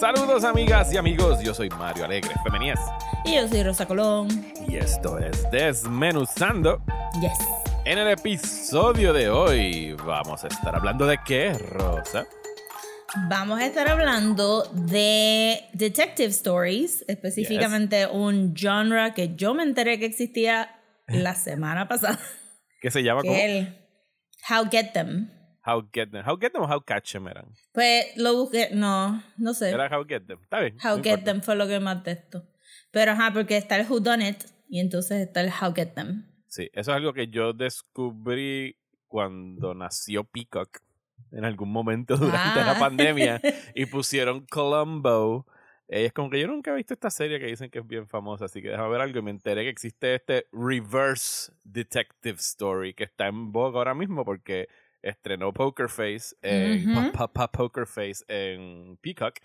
Saludos amigas y amigos, yo soy Mario Alegre Femenías. Y yo soy Rosa Colón. Y esto es Desmenuzando. Yes. En el episodio de hoy vamos a estar hablando de qué, Rosa. Vamos a estar hablando de detective stories, específicamente un genre que yo me enteré que existía la semana pasada. ¿Qué se llama? Que el How Get Them. How Get Them. How Get Them o How Catch Them eran. Pues lo busqué, no, no sé. Era How Get Them. Está bien. How no Get importa. Them fue lo que más texto. Pero ajá, porque está el Who Done It y entonces está el How Get Them. Sí, eso es algo que yo descubrí cuando nació Peacock en algún momento durante la Ah. pandemia y pusieron Columbo. Eh, es como que yo nunca he visto esta serie que dicen que es bien famosa, así que déjame ver algo y me enteré que existe este Reverse Detective Story que está en boga ahora mismo porque estrenó Poker Face en Ujú. Pa- Pa- Pa- Poker Face en Peacock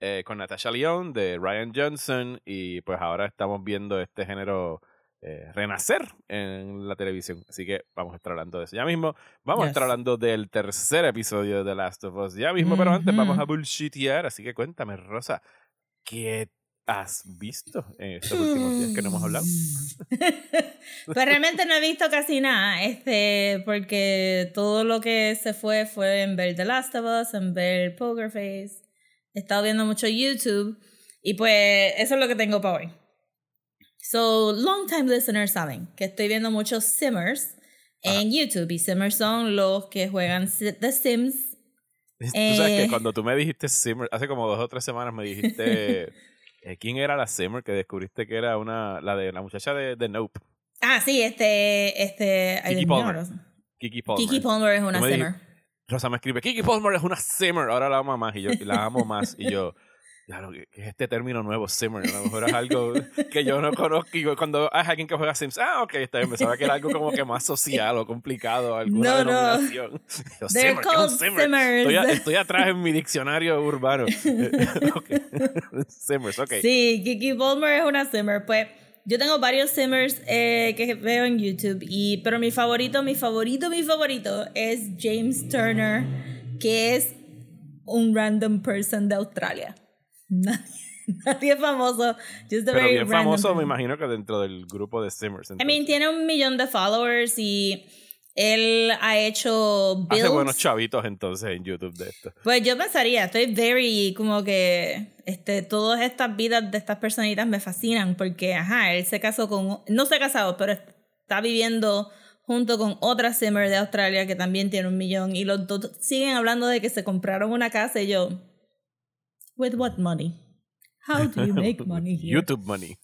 eh, con Natasha Lyonne de Ryan Johnson y pues ahora estamos viendo este género eh, renacer en la televisión. Así que vamos a estar hablando de eso ya mismo. Vamos a estar hablando del tercer episodio de The Last of Us ya mismo, pero antes vamos a bullshitear. Así que cuéntame, Rosa, ¿qué has visto en estos últimos días que no hemos hablado? pues realmente no he visto casi nada, este, porque todo lo que se fue fue en ver The Last of Us, en ver Poker Face. He estado viendo mucho YouTube y pues eso es lo que tengo para hoy. So, long time listeners saben que estoy viendo muchos Simmers en YouTube y Simmers son los que juegan The Sims. Tú sabes que Eh. cuando tú me dijiste Simmer, hace como dos o tres semanas me dijiste eh, quién era la Simmer que descubriste que era una la de la muchacha de, de Nope, Ah, sí, este, este, Kiki Palmer. Kiki Palmer. Kiki Palmer es una Simmer. Rosa me escribe, Kiki Palmer es una Simmer, ahora la amo más y yo y la amo más y yo Claro, que que es este término nuevo, Simmer. A lo mejor es algo que yo no conozco. Y cuando hay alguien que juega Sims, ah, ok, está bien. Pensaba que era algo como que más social o complicado, alguna No, no. denominación. Yo, They're Simmer, ¿qué called Simmer? Simmers. Estoy, a- estoy atrás en mi diccionario urbano. ok. Simmers, ok. Sí, Kiki Palmer es una Simmer. Pues yo tengo varios Simmers eh, que veo en YouTube, y, pero mi favorito, mi favorito, mi favorito es James Turner, que es un random person de Australia. Nadie, nadie famoso, just a Pero very bien random famoso, me person. imagino que dentro del grupo de Simmers. I entonces. mean, tiene un millón de followers y él ha hecho builds. Hace buenos chavitos entonces en YouTube de esto. Pues yo pensaría, estoy very como que este, todas estas vidas de estas personitas me fascinan porque, ajá, él se casó con, no se ha casado, pero está viviendo junto con otra Simmer de Australia que también tiene un millón y los dos siguen hablando de que se compraron una casa y yo, with what money? How do you make money here? YouTube money.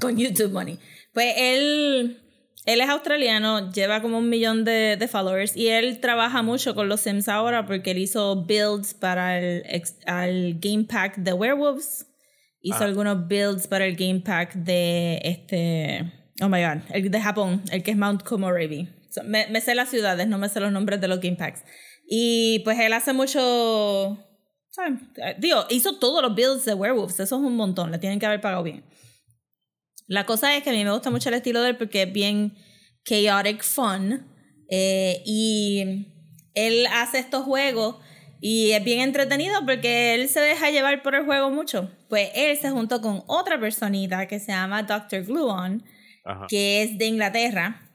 con YouTube Money. Pues él, él es australiano, lleva como un millón de, de followers y él trabaja mucho con los Sims ahora porque él hizo builds para el al Game Pack de Werewolves. Hizo Ah. algunos builds para el Game Pack de este. Oh my god, el de Japón, el que es Mount Komorebi. So, me, me sé las ciudades, no me sé los nombres de los Game Packs. Y pues él hace mucho. ¿Saben? Digo, hizo todos los builds de Werewolves, eso es un montón, le tienen que haber pagado bien. La cosa es que a mí me gusta mucho el estilo de él porque es bien chaotic fun. eh, y él hace estos juegos y es bien entretenido porque él se deja llevar por el juego mucho. Pues él se juntó con otra personita que se llama Dr. Gluon, Ajá. que es de Inglaterra.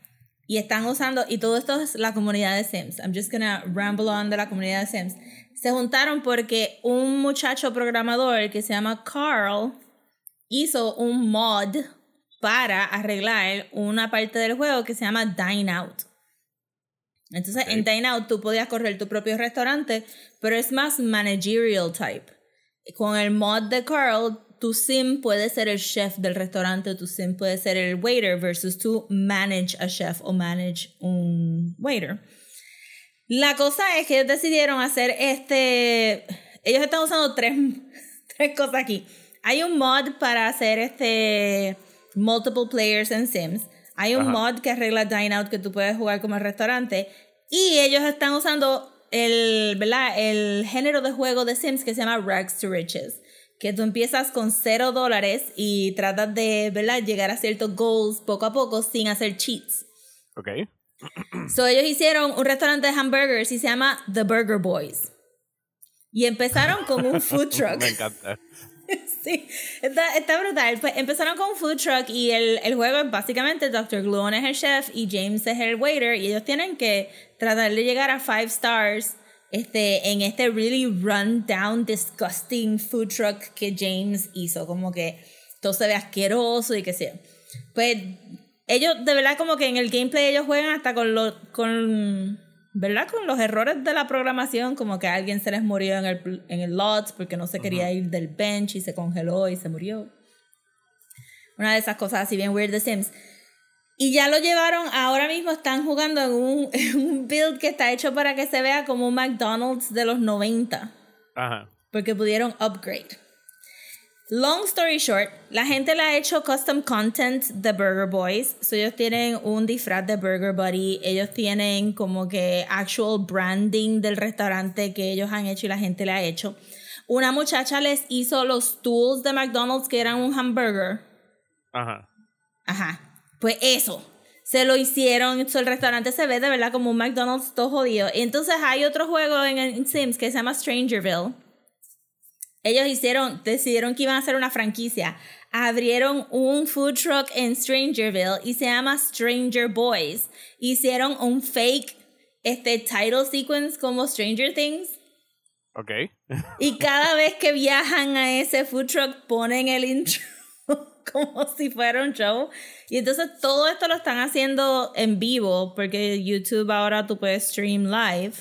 Y están usando, y todo esto es la comunidad de Sims. I'm just gonna ramble on de la comunidad de Sims. Se juntaron porque un muchacho programador que se llama Carl hizo un mod para arreglar una parte del juego que se llama Dine Out. Entonces, en Dine Out tú podías correr tu propio restaurante, pero es más managerial type. Con el mod de Carl, tu sim puede ser el chef del restaurante, tu sim puede ser el waiter versus tú manage a chef o manage un waiter. La cosa es que ellos decidieron hacer este... Ellos están usando tres, tres cosas aquí. Hay un mod para hacer este multiple players en Sims. Hay un Ajá. mod que arregla Dine Out que tú puedes jugar como el restaurante. Y ellos están usando el, ¿verdad? el género de juego de Sims que se llama Rags to Riches. Que tú empiezas con cero dólares y tratas de ¿verdad? llegar a ciertos goals poco a poco sin hacer cheats. Ok. So ellos hicieron un restaurante de hamburgers y se llama The Burger Boys. Y empezaron con un food truck. Me encanta. sí, está, está, brutal. Pues empezaron con un food truck y el, el juego es básicamente Dr. Gluon es el chef y James es el waiter y ellos tienen que tratar de llegar a five stars este, en este really run down, disgusting food truck que James hizo. Como que todo se ve asqueroso y que sea. Pues ellos, de verdad, como que en el gameplay ellos juegan hasta con los, con, ¿verdad? Con los errores de la programación, como que alguien se les murió en el, en el lot porque no se quería ir del bench y se congeló y se murió. Una de esas cosas así bien weird de Sims. Y ya lo llevaron, ahora mismo están jugando en un, en un build que está hecho para que se vea como un McDonald's de los 90. Ajá. Porque pudieron upgrade. Long story short, la gente le ha hecho custom content de Burger Boys. So ellos tienen un disfraz de Burger Buddy. Ellos tienen como que actual branding del restaurante que ellos han hecho y la gente le ha hecho. Una muchacha les hizo los tools de McDonald's que eran un hamburger. Ajá. Ajá. Pues eso. Se lo hicieron. el restaurante se ve de verdad como un McDonald's todo jodido. Entonces hay otro juego en Sims que se llama Strangerville ellos hicieron, decidieron que iban a hacer una franquicia. Abrieron un food truck en Strangerville y se llama Stranger Boys. Hicieron un fake este title sequence como Stranger Things. Ok. y cada vez que viajan a ese food truck ponen el intro como si fuera un show. Y entonces todo esto lo están haciendo en vivo porque YouTube ahora tú puedes stream live.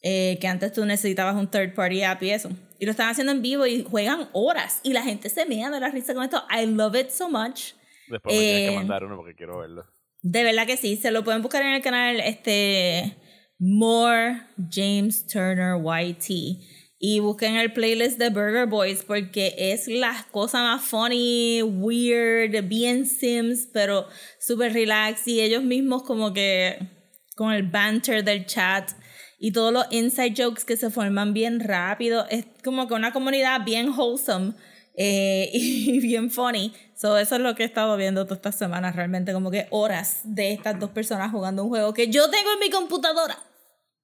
Eh, que antes tú necesitabas un third party app y eso. Y lo están haciendo en vivo y juegan horas. Y la gente se mea de la risa con esto. I love it so much. Después me tienes que eh, mandar uno porque quiero verlo. De verdad que sí. Se lo pueden buscar en el canal este More James Turner YT. Y busquen el playlist de Burger Boys porque es la cosa más funny, weird, bien Sims, pero súper relax. Y ellos mismos como que con el banter del chat y todos los inside jokes que se forman bien rápido. Es como que una comunidad bien wholesome eh, y bien funny. So, eso es lo que he estado viendo todas estas semanas, realmente como que horas de estas dos personas jugando un juego que yo tengo en mi computadora.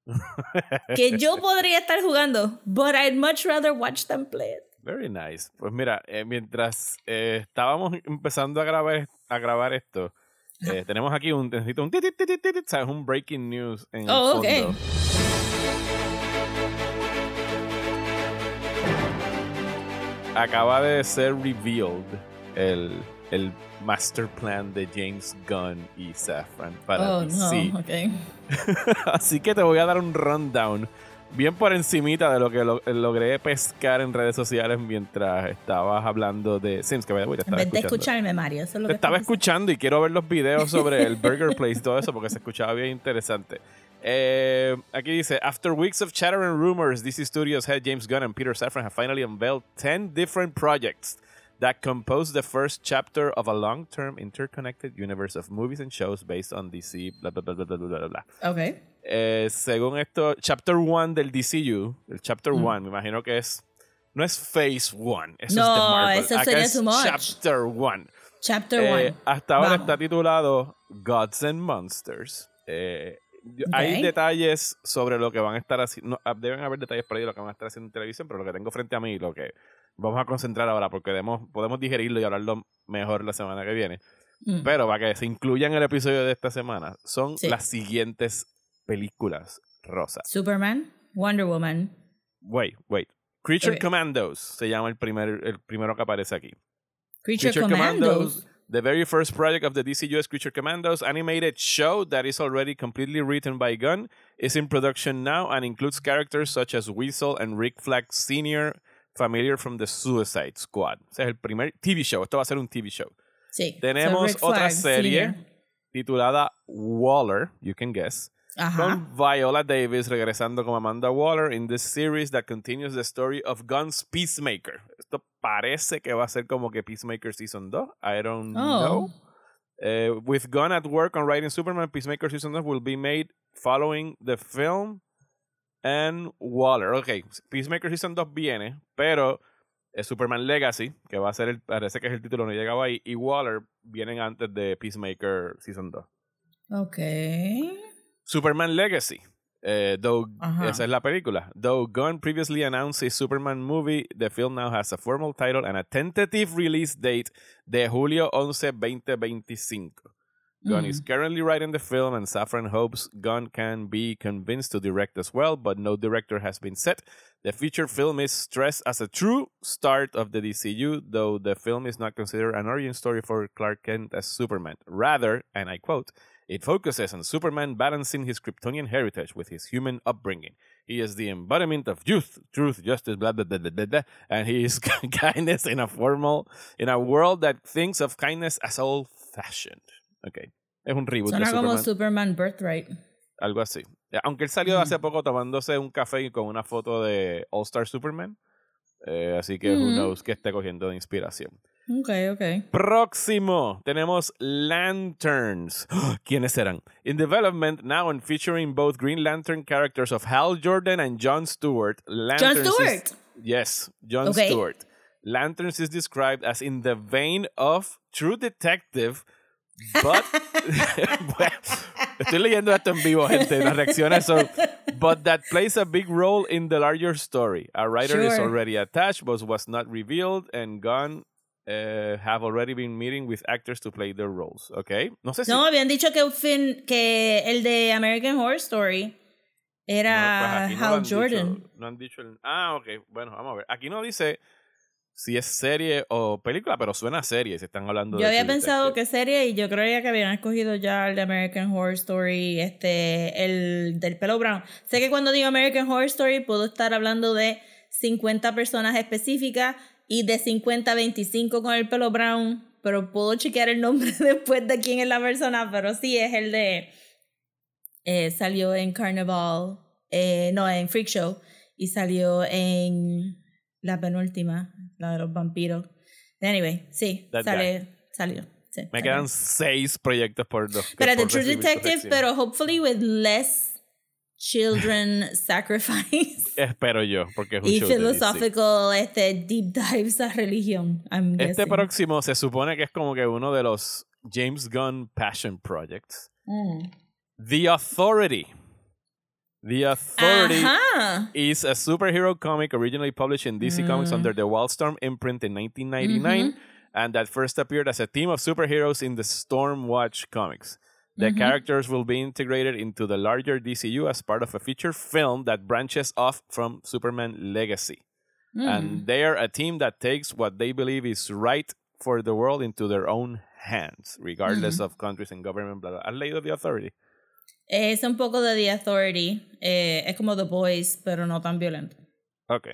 que yo podría estar jugando, but I'd much rather watch them play it. Very nice. Pues mira, eh, mientras eh, estábamos empezando a grabar, a grabar esto, tenemos aquí un, necesito un, ¿sabes? un breaking news en el oh, fondo. acaba de ser revealed el, el master plan de James Gunn y Safran para oh, DC. No, okay. Así que te voy a dar un rundown bien por encimita de lo que logré pescar en redes sociales mientras estabas hablando de Sims, que voy a vez de escucharme, Mario, eso es lo te estaba escuchando y quiero ver los videos sobre el Burger Place y todo eso porque se escuchaba bien interesante. Eh, aquí dice, after weeks of chatter and rumors, DC Studios head James Gunn and Peter Safran have finally unveiled 10 different projects that compose the first chapter of a long-term interconnected universe of movies and shows based on DC, bla, bla, bla, bla, bla, bla, bla. Ok. Eh, según esto, Chapter 1 del DCU, el Chapter 1, mm. me imagino que es, no es Phase 1, eso no, es de Marvel. eso sería es Chapter 1. Chapter 1. Eh, hasta ahora está titulado Gods and Monsters. Eh, hay detalles sobre lo que van a estar haciendo. Ah, deben haber detalles por ahí de lo que van a estar haciendo en televisión, pero lo que tengo frente a mí, lo que vamos a concentrar ahora, porque podemos digerirlo y hablarlo mejor la semana que viene. Mm. Pero para que se incluya en el episodio de esta semana, son las siguientes películas rosas: Superman, Wonder Woman. Wait, wait. Creature Commandos se llama el, primer, el primero que aparece aquí. Creature, Commandos the very first project of the DC US Creature Commandos animated show that is already completely written by Gunn is in production now and includes characters such as Weasel and Rick Flag Sr., familiar from the Suicide Squad. Ese es el primer TV show. Esto va a ser un TV show. Sí. Tenemos otra serie titulada Waller, you can guess, con Viola Davis regresando como Amanda Waller in this series that continues the story of Gunn's Peacemaker. Esto parece que va a ser como que Peacemaker Season 2. I don't oh. know. Uh, with Gunn at work on writing Superman, Peacemaker Season 2 will be made following the film and Waller. Ok, Peacemaker Season 2 viene, pero Superman Legacy, que va a ser el, parece que es el título, no llegaba ahí, y Waller vienen antes de Peacemaker Season 2. Ok. Superman Legacy. Eh, though Ajá. esa es la película. Though Gunn previously announced a Superman movie, the film now has a formal title and a tentative release date de julio 11, 2025. Gunn is currently writing the film, and Safran hopes Gunn can be convinced to direct as well, but no director has been set. The feature film is stressed as a true start of the DCU, though the film is not considered an origin story for Clark Kent as Superman. Rather, and I quote, it focuses on Superman balancing his Kryptonian heritage with his human upbringing. He is the embodiment of youth, truth, justice, blah blah blah blah blah, blah and he is kindness in a formal in a world that thinks of kindness as old-fashioned. Okay, es un reboot Suena de como Superman, Superman Birthright. algo así. Aunque él salió hace poco tomándose un café y con una foto de All Star Superman, eh, así que who Mm. knows que esté cogiendo de inspiración. Ok, ok. Próximo, tenemos Lanterns. ¿Quiénes serán? In development now and featuring both Green Lantern characters of Hal Jordan and John Stewart. John Lanterns is- Stewart. yes, John Okay. Stewart. Lanterns is described as in the vein of True Detective, but Bueno, estoy leyendo esto en vivo, gente, las reacciones son but that plays a big role in the larger story. A writer is already attached, but was not revealed, and Gunn uh, have already been meeting with actors to play their roles. Okay, no sé si No, habían dicho que, fin- que el de American Horror Story No, pues era no lo Hal dicho, Jordan. no han dicho el- Ah, ok. Bueno, vamos a ver. Aquí no dice si es serie o película, pero suena a serie si están hablando Yo de había True pensado Detective. que serie y yo creía que habían escogido ya el de American Horror Story, este, el del pelo brown. Sé que cuando digo American Horror Story puedo estar hablando de 50 personas específicas y de 50 a 25 con el pelo brown, pero puedo chequear el nombre después de quién es la persona, pero sí es el de... eh, salió en Carnival, eh, no, en Freak Show, y salió en la penúltima, la de los vampiros. Anyway, sí, sale, salió. sí, Me salió. quedan seis proyectos por dos. Pero de True Detective, pero hopefully with less children sacrifice Espero yo, porque es un y show de DC. philosophical este, deep dives a religión. I'm Este guessing. próximo se supone que es como que uno de los James Gunn Passion Projects. Mm. The Authority. The Authority Ajá. is a superhero comic originally published in DC Comics Mm. under the Wildstorm imprint in 1999 Mm-hmm. and that first appeared as a team of superheroes in the Stormwatch comics. The Mm-hmm. characters will be integrated into the larger DCU as part of a feature film that branches off from Superman Legacy. Mm. And they are a team that takes what they believe is right for the world into their own hands, regardless Mm-hmm. of countries and government. Blah, blah. ¿Has leído The Authority? Es un poco de The Authority. eh, es como The Boys, pero no tan violento. Ok.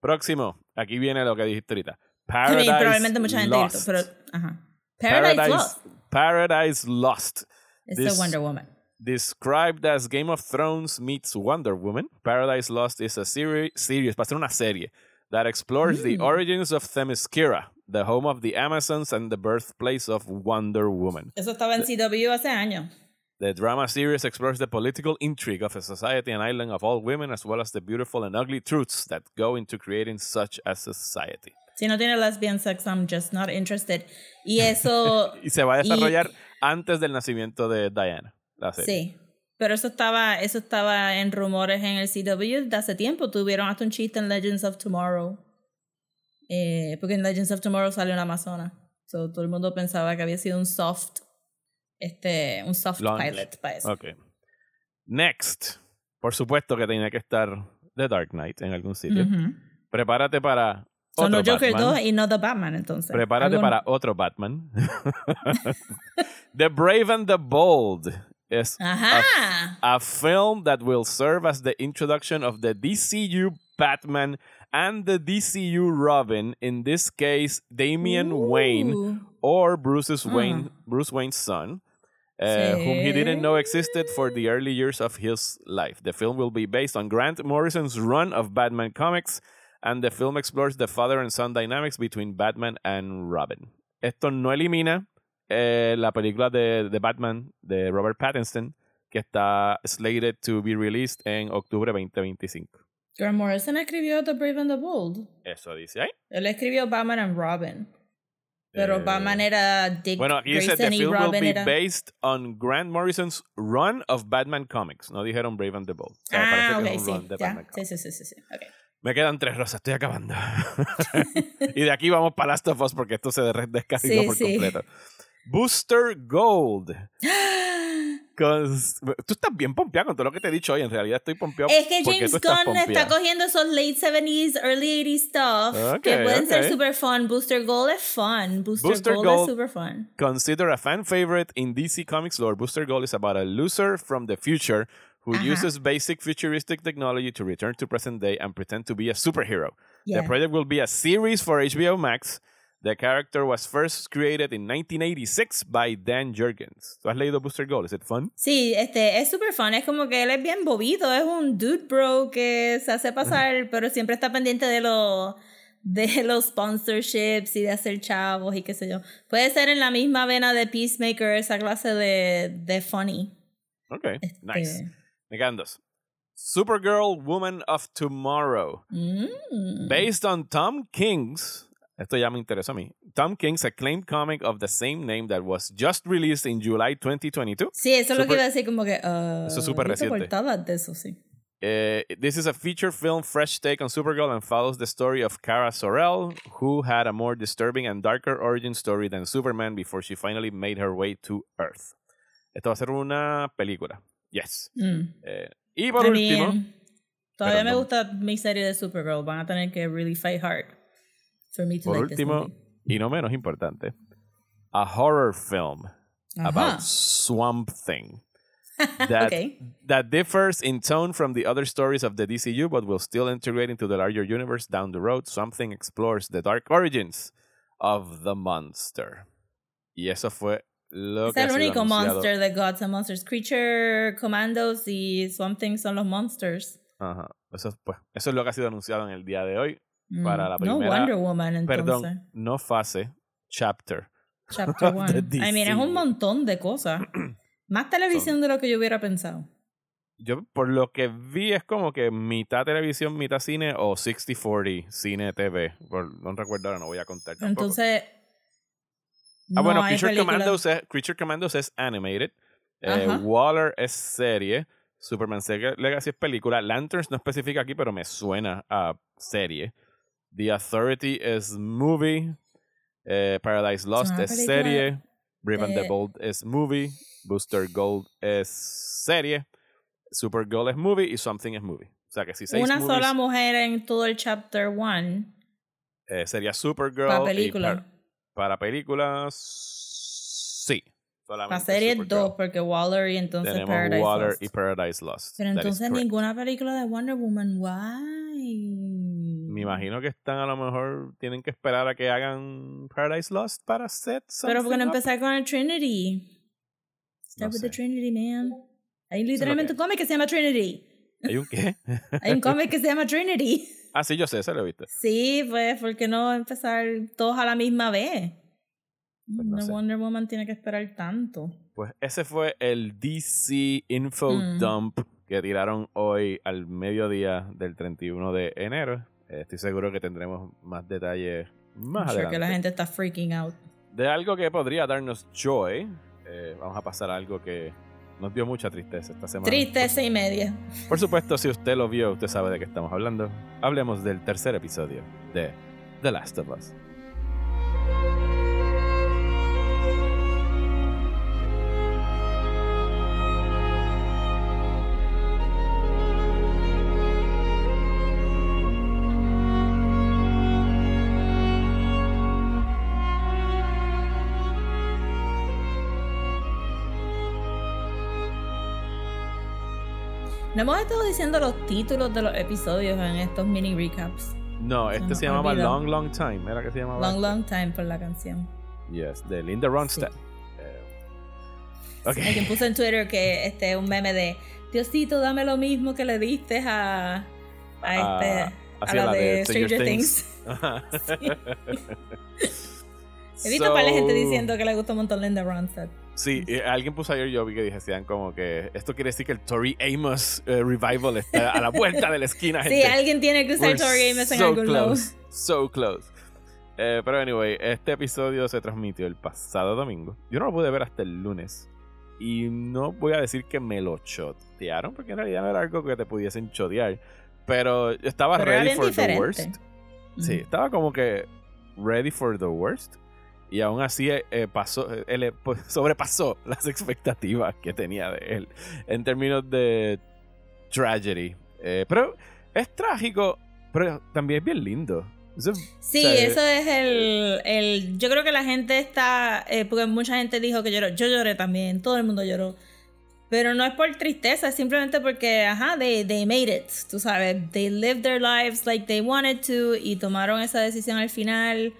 Próximo. Aquí viene lo que dijiste ahorita. I Paradise mean, probablemente mucha gente Lost. gritó, pero ajá. Paradise, Lost. Paradise Lost. Es This- de Wonder Woman. Described as Game of Thrones meets Wonder Woman, Paradise Lost is a seri series, para ser una serie, that explores the Mm. origins of Themyscira, the home of the Amazons and the birthplace of Wonder Woman. Eso estaba en CW hace años. The drama series explores the political intrigue of a society and island of all women, as well as the beautiful and ugly truths that go into creating such a society. Si no tiene lesbian sex, I'm just not interested. Y eso, Y se va a desarrollar antes del nacimiento de Diana, la serie. sí. Pero eso estaba, eso estaba en rumores en el CW de hace tiempo. Tuvieron hasta un chiste en Legends of Tomorrow. Eh, porque en Legends of Tomorrow salió una amazona. So, todo el mundo pensaba que había sido un soft, este, un soft Launch. pilot para eso. Ok. Next. Por supuesto que tenía que estar The Dark Knight en algún sitio. Prepárate para So, otro no Joker Batman. 2 y no The Batman, entonces. Prepárate para otro Batman. the Brave and the Bold is Ajá. a film that will serve as the introduction of the DCU Batman and the DCU Robin, in this case Damian Wayne or Bruce's Wayne, Bruce Wayne's son, uh, whom he didn't know existed for the early years of his life. The film will be based on Grant Morrison's run of Batman comics, and the film explores the father and son dynamics between Batman and Robin. Esto no elimina eh, la película de, de Batman de Robert Pattinson, que está slated to be released en octubre 2025. Grant Morrison escribió The Brave and the Bold. Eso dice ahí. Él escribió Batman and Robin. Pero Eh, Batman era Dick Bueno, aquí dice the film will Robin be era... based on Grant Morrison's run of Batman comics. No dijeron Brave and the Bold. O sea, Ah, ok, que es un sí, run de ya. Batman Sí, sí, sí, sí, sí. ok. Me quedan tres rosas, estoy acabando. y de aquí vamos para Last of Us porque esto se de- descarriló Sí, por sí. completo. Booster Gold. Tú estás bien pompeado con todo lo que te he dicho hoy. En realidad estoy pompeado. Es que James Gunn está cogiendo esos late 70s, early 80s stuff que Ok, pueden ser super fun. Booster Gold es fun. Booster, Booster Gold, Gold- es super fun. Consider a fan favorite in DC Comics lore. Booster Gold is about a loser from the future who Ajá. uses basic futuristic technology to return to present day and pretend to be a superhero. Yeah. The project will be a series for HBO Max. The character was first created in 1986 by Dan Jurgens. ¿Tú has leído Booster Gold? It fun? Sí, este, es super fun. Es como que él es bien bobito. Es un dude bro que se hace pasar, pero siempre está pendiente de los de los sponsorships y de hacer chavos y qué sé yo. Puede ser en la misma vena de Peacemaker, esa clase de, de funny. Okay, Este, nice. Me quedan dos. Supergirl Woman of Tomorrow. mm. Based on Tom King's, esto ya me interesó a mí, Tom King's acclaimed comic of the same name that was just released in July 2022. Sí, eso es lo que iba a decir, como que. Uh, Eso es súper reciente. de eso, sí. Uh, this is a feature film fresh take on Supergirl and follows the story of Kara Sorrell, who had a more disturbing and darker origin story than Superman before she finally made her way to Earth. Esto va a ser una película. Yes. Mm. Eh, y por I último, mean, todavía me no- gusta mi serie de Supergirl. Van a tener que really fight hard for me to por like this último, y no menos importante, a horror film Ajá. about Swamp Thing. That, Okay. that differs in tone from the other stories of the DCU, but will still integrate into the larger universe down the road. Something explores the dark origins of the monster. Y eso fue lo Es que el único anunciado. monster de Gods and Monsters. Creature, Commandos y Swamp Thing son los monsters. Ajá. Eso, pues, eso es lo que ha sido anunciado en el día de hoy. Mm. Para la no primera- Wonder Woman, entonces. Perdón, no fase, chapter. Chapter of the 1. I mean, es un montón de cosas. Más televisión de lo que yo hubiera pensado. Yo, por lo que vi, es como que mitad televisión, mitad cine o 60-40 cine TV. Por- no recuerdo ahora, no voy a contar tampoco. Entonces. Ah, no bueno, Creature. Commandos, es, Creature Commandos es animated. Eh. Waller es serie. Superman Sega- Legacy es película. Lanterns no especifica aquí, pero me suena a serie. The Authority es movie. Eh, Paradise Lost es serie. Brave and the Bold es movie. Booster Gold es serie. Supergirl es movie y Something es movie. O sea que si seis Una movies, sola mujer en todo el chapter 1 eh, sería Supergirl. para y película. Para, películas, sí. Solamente Para serie Supergirl. 2, porque Waller y entonces Tenemos Paradise Water Lost. y Paradise Lost. Pero That entonces ninguna película de Wonder Woman. Why? Me imagino que están a lo mejor tienen que esperar a que hagan Paradise Lost para set Pero porque no empezar con el Trinity. Start No with the sé. Trinity, man. Hay literalmente un cómic que se llama Trinity. ¿Hay un qué? Hay un cómic que se llama Trinity. Ah, sí, yo sé, se lo he visto. Sí, pues, ¿por qué no empezar todos a la misma vez? Pues no No sé. Wonder Woman tiene que esperar tanto. Pues ese fue el DC Info Mm. Dump que tiraron hoy al mediodía del 31 de enero. Eh, Estoy seguro que tendremos más detalles más sure adelante. que la gente está freaking out. De algo que podría darnos joy, eh, vamos a pasar a algo que nos dio mucha tristeza esta semana. Tristeza y media. Por supuesto, si usted lo vio, usted sabe de qué estamos hablando. Hablemos del tercer episodio de The Last of Us. Hemos estado diciendo los títulos de los episodios en estos mini recaps. No, este se llamaba olvidó. Long Long Time. ¿Era que se llamaba? Long, long time por la canción. Yes, de Linda Ronstadt. Eh, ok. Alguien puso en Twitter que este un meme de Diosito, dame lo mismo que le diste a, a, Ah, este, a hacia la, de Stranger Things. Ajá. He visto para la gente So, diciendo que le gusta un montón Linda Ronstadt. Sí, alguien puso ayer yo vi que decían como que esto quiere decir que el Tori Amos eh, revival está a la vuelta de la esquina. Sí, gente. alguien tiene que usar We're Tori Amos en so algún lado. close, So close. Eh, pero anyway, este episodio se transmitió el pasado domingo. Yo no lo pude ver hasta el lunes. Y no voy a decir que me lo chotearon, porque en realidad no era algo que te pudiesen chotear. Pero estaba ready for the worst. Sí, estaba como que ready for the worst. Y aún así eh, eh, pasó, él pues, sobrepasó las expectativas que tenía de él en términos de tragedy. pero es trágico, pero también es bien lindo sí, eso es el, el, Yo creo que la gente está. Eh, porque mucha gente dijo que lloró. Yo lloré también, todo el mundo lloró. Pero no es por tristeza, es simplemente porque, ajá, they, they made it. Tú sabes, they lived their lives like they wanted to y tomaron esa decisión al final.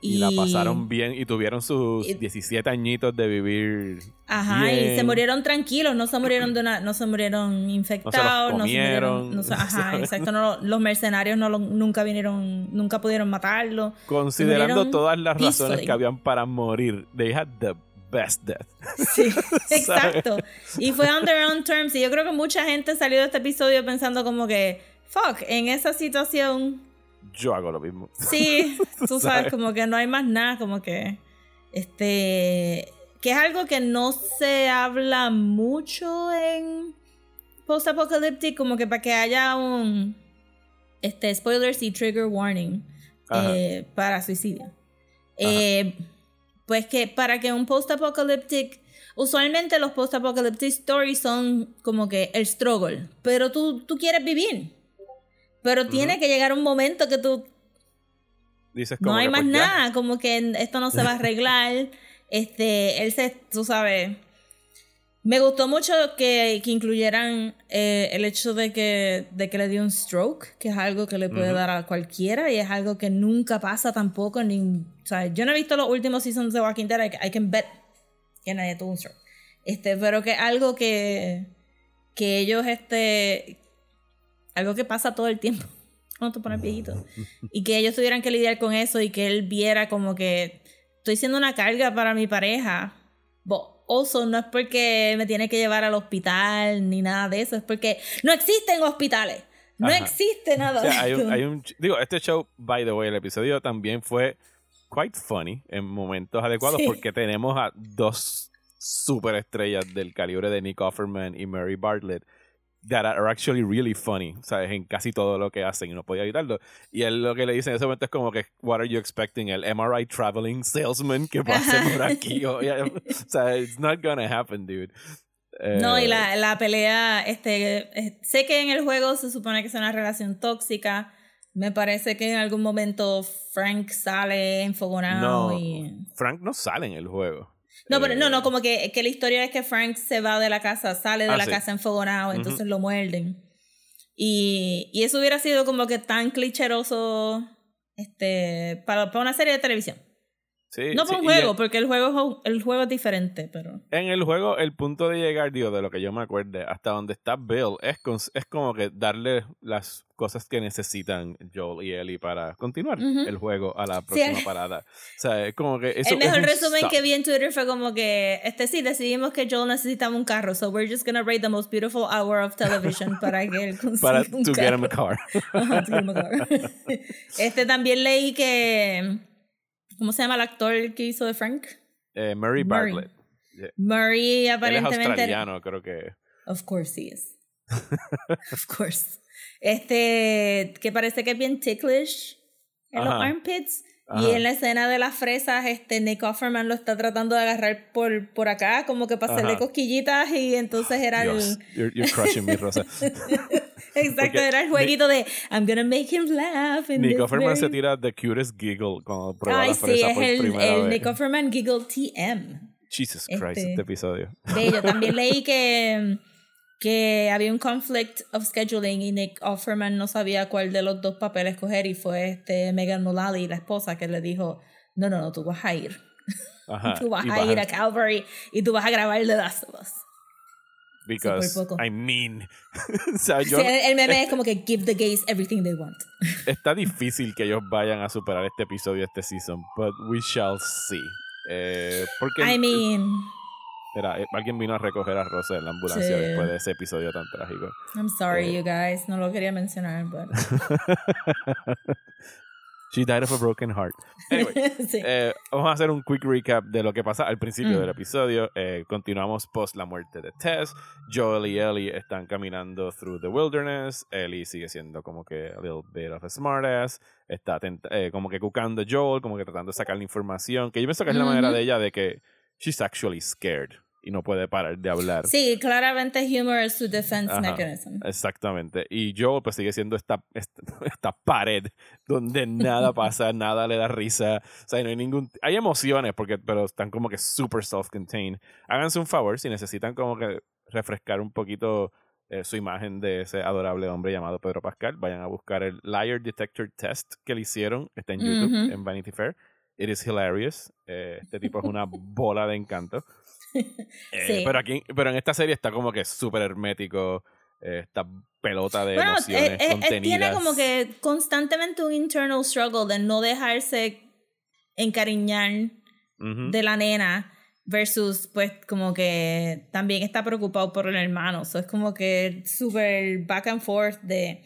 Y, la pasaron bien y tuvieron sus 17 añitos de vivir. Ajá, y se murieron tranquilos, no se murieron de una, no se murieron infectados, no se, murieron. ajá, exacto, los mercenarios no nunca vinieron, nunca pudieron matarlo. Considerando todas las razones que habían para morir, they had the best death. Sí, exacto. y fue on their own terms. Y yo creo que mucha gente salió de este episodio pensando como que, fuck, en esa situación yo hago lo mismo. Sí, tú sabes, como que no hay más nada, como que. Este. Que es algo que no se habla mucho en post-apocalyptic, como que para que haya un. Este, spoilers y trigger warning eh, para suicidio. Eh, pues que para que un post-apocalyptic. Usualmente los post-apocalyptic stories son como que el struggle, pero tú, tú quieres vivir. Pero tiene que llegar un momento que tú... Dices no hay más pues, nada, como que esto no se va a arreglar. este, él se, tú sabes... Me gustó mucho que, que incluyeran eh, el hecho de que, de que le dio un stroke, que es algo que le puede dar a cualquiera y es algo que nunca pasa tampoco. Ni, o sea, yo no he visto los últimos seasons de Walking Dead, I, can bet que nadie tuvo un stroke. Este, pero que algo que, que ellos, este, algo que pasa todo el tiempo cuando te pones viejito. Y que ellos tuvieran que lidiar con eso y que él viera como que estoy siendo una carga para mi pareja. But also, no es porque me tiene que llevar al hospital ni nada de eso, es porque no existen hospitales. No existe nada. hay un, digo, este show, by the way, el episodio también fue quite funny en momentos adecuados porque tenemos a dos superestrellas del calibre de Nick Offerman y Mary Bartlett that are actually really funny, ¿sabes? En casi todo lo que hacen y no podía evitarlo. Y él lo que le dice en ese momento es como que, what are you expecting? El MRI traveling salesman que pase por aquí. o, sea, it's not gonna happen, dude. no, y la, eh, la pelea, este, eh, sé que en el juego se supone que es una relación tóxica. Me parece que en algún momento Frank sale enfogonado no, y... Frank no sale en el juego. No, pero no, no, eh, como que, que, la historia es que Frank se va de la casa, sale de ah, la casa enfogonado, entonces lo muerden. Y, y, eso hubiera sido como que tan clicheroso este, para, para una serie de televisión. Sí, no para un juego, porque el juego, el juego es diferente, pero... En el juego, el punto de llegar, digo, de lo que yo me acuerde, hasta donde está Bill, es, es como que darle las cosas que necesitan Joel y Ellie para continuar el juego a la próxima parada. O sea, es como que eso El mejor resumen que vi en Twitter fue como que, este sí, decidimos que Joel necesitaba un carro, so we're just gonna rate the most beautiful hour of television para que él consiga para un to carro. get him a car. to get him a car. este también leí que, ¿cómo se llama el actor que hizo de Frank? Eh, Murray Bartlett. Murray aparentemente... Él es australiano, creo que... Of course he is. of course. Este, que parece que es bien ticklish en los armpits. Y en la escena de las fresas, este Nick Offerman lo está tratando de agarrar por, por acá, como que para hacerle cosquillitas, y entonces era el. You're, crushing me, Rosa. Exacto, era el jueguito de I'm gonna make him laugh. Nick Offerman se tira the cutest giggle cuando prueba Ay, la fresa sí, es el, el Nick Offerman giggle TM. Jesus Christ, este, este episodio. Bello. También leí que que había un conflict of scheduling y Nick Offerman no sabía cuál de los dos papeles coger y fue este Megan Mullally, la esposa, que le dijo, no, no, no, tú vas a ir. tú vas a ir a Calvary y tú vas a grabar The Last of Us. Because, I mean, el, meme es como que give the gays everything they want. Está difícil que ellos vayan a superar este episodio, este season, but we shall see. Eh, porque I mean... Era, eh, alguien vino a recoger a Rosa en la ambulancia después de ese episodio tan trágico. I'm sorry, eh, you guys. No lo quería mencionar, pero. She died of a broken heart. Anyway, Sí. eh, vamos a hacer un quick recap de lo que pasa al principio Mm. del episodio. Eh, continuamos post la muerte de Tess. Joel y Ellie están caminando through the wilderness. Ellie sigue siendo como que a little bit of a smartass. Está eh, como que cucando a Joel, como que tratando de sacar la información. Que yo pienso que es la manera de ella de que she's actually scared y no puede parar de hablar. Sí, claramente humor es su defense Ajá. mechanism. Exactamente. Y Joel pues sigue siendo esta, esta, esta pared donde nada pasa, nada le da risa. O sea, no hay ningún... Hay emociones, porque, pero están como que super self-contained. Háganse un favor si necesitan como que refrescar un poquito eh, su imagen de ese adorable hombre llamado Pedro Pascal. Vayan a buscar el Liar Detector Test que le hicieron. Está en YouTube, Ujú. en Vanity Fair. It is hilarious. Eh, este tipo es una bola de encanto. Eh, Sí. pero aquí, pero en esta serie está como que súper hermético. eh, esta pelota de Bueno, emociones eh, él contenidas. tiene como que constantemente un internal struggle de no dejarse encariñar Ujú. de la nena versus pues como que también está preocupado por el hermano. So, es como que súper back and forth de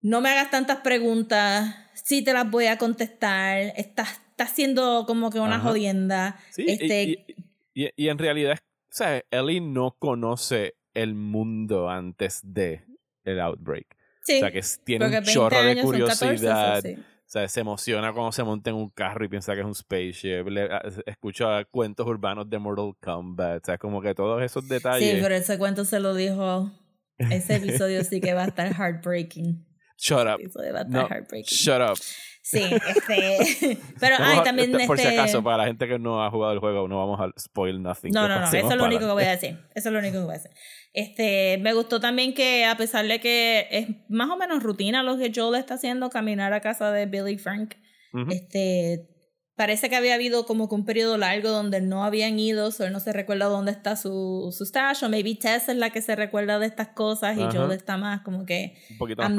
no me hagas tantas preguntas, sí te las voy a contestar, estás, estás siendo como que una Ajá. jodienda. Sí, este, y, y- y en realidad, sea, Ellie no conoce el mundo antes de el outbreak. sí, O sea, que tiene un 20 chorro de 14, curiosidad. so, sí. O sea, se emociona cuando se monta en un carro y piensa que es un spaceship. Le, escucha cuentos urbanos de Mortal Kombat. O sea, como que todos esos detalles. Sí, pero ese cuento se lo dijo. Ese episodio sí que va a estar heartbreaking. Shut up. Ese episodio va a estar No, heartbreaking. shut up. Sí, este. pero Vamos ay, a- también. este, por si este, acaso, para la gente que no ha jugado el juego, no vamos a spoil nothing. No, no, no, eso es lo único que voy a decir. Eso es lo único que voy a decir. Este, me gustó también que a pesar de que es más o menos rutina lo que Joel está haciendo, caminar a casa de Billy Frank, este, parece que había habido como que un periodo largo donde no habían ido, o él no se recuerda dónde está su, su stash, o maybe Tess es la que se recuerda de estas cosas y. Joel está más como que Un poquito más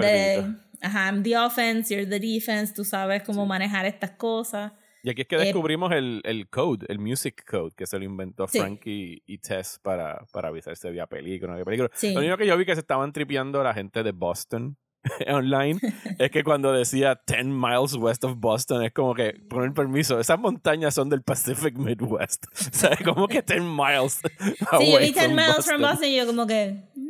ajá, I'm the offense, you're the defense, tú sabes cómo Sí. manejar estas cosas. Y aquí es que Eh, descubrimos el, el code, el music code, que se lo inventó Sí. Frank y, y Tess para, para avisar si había película o no había película. Sí. Lo único que yo vi que se estaban tripeando la gente de Boston online es que cuando decía 10 miles west of Boston es como que, con el permiso, esas montañas son del Pacific Midwest. Sea, como que 10 miles Sí, yo away vi 10 from miles Boston. from Boston y yo como que... "Mm,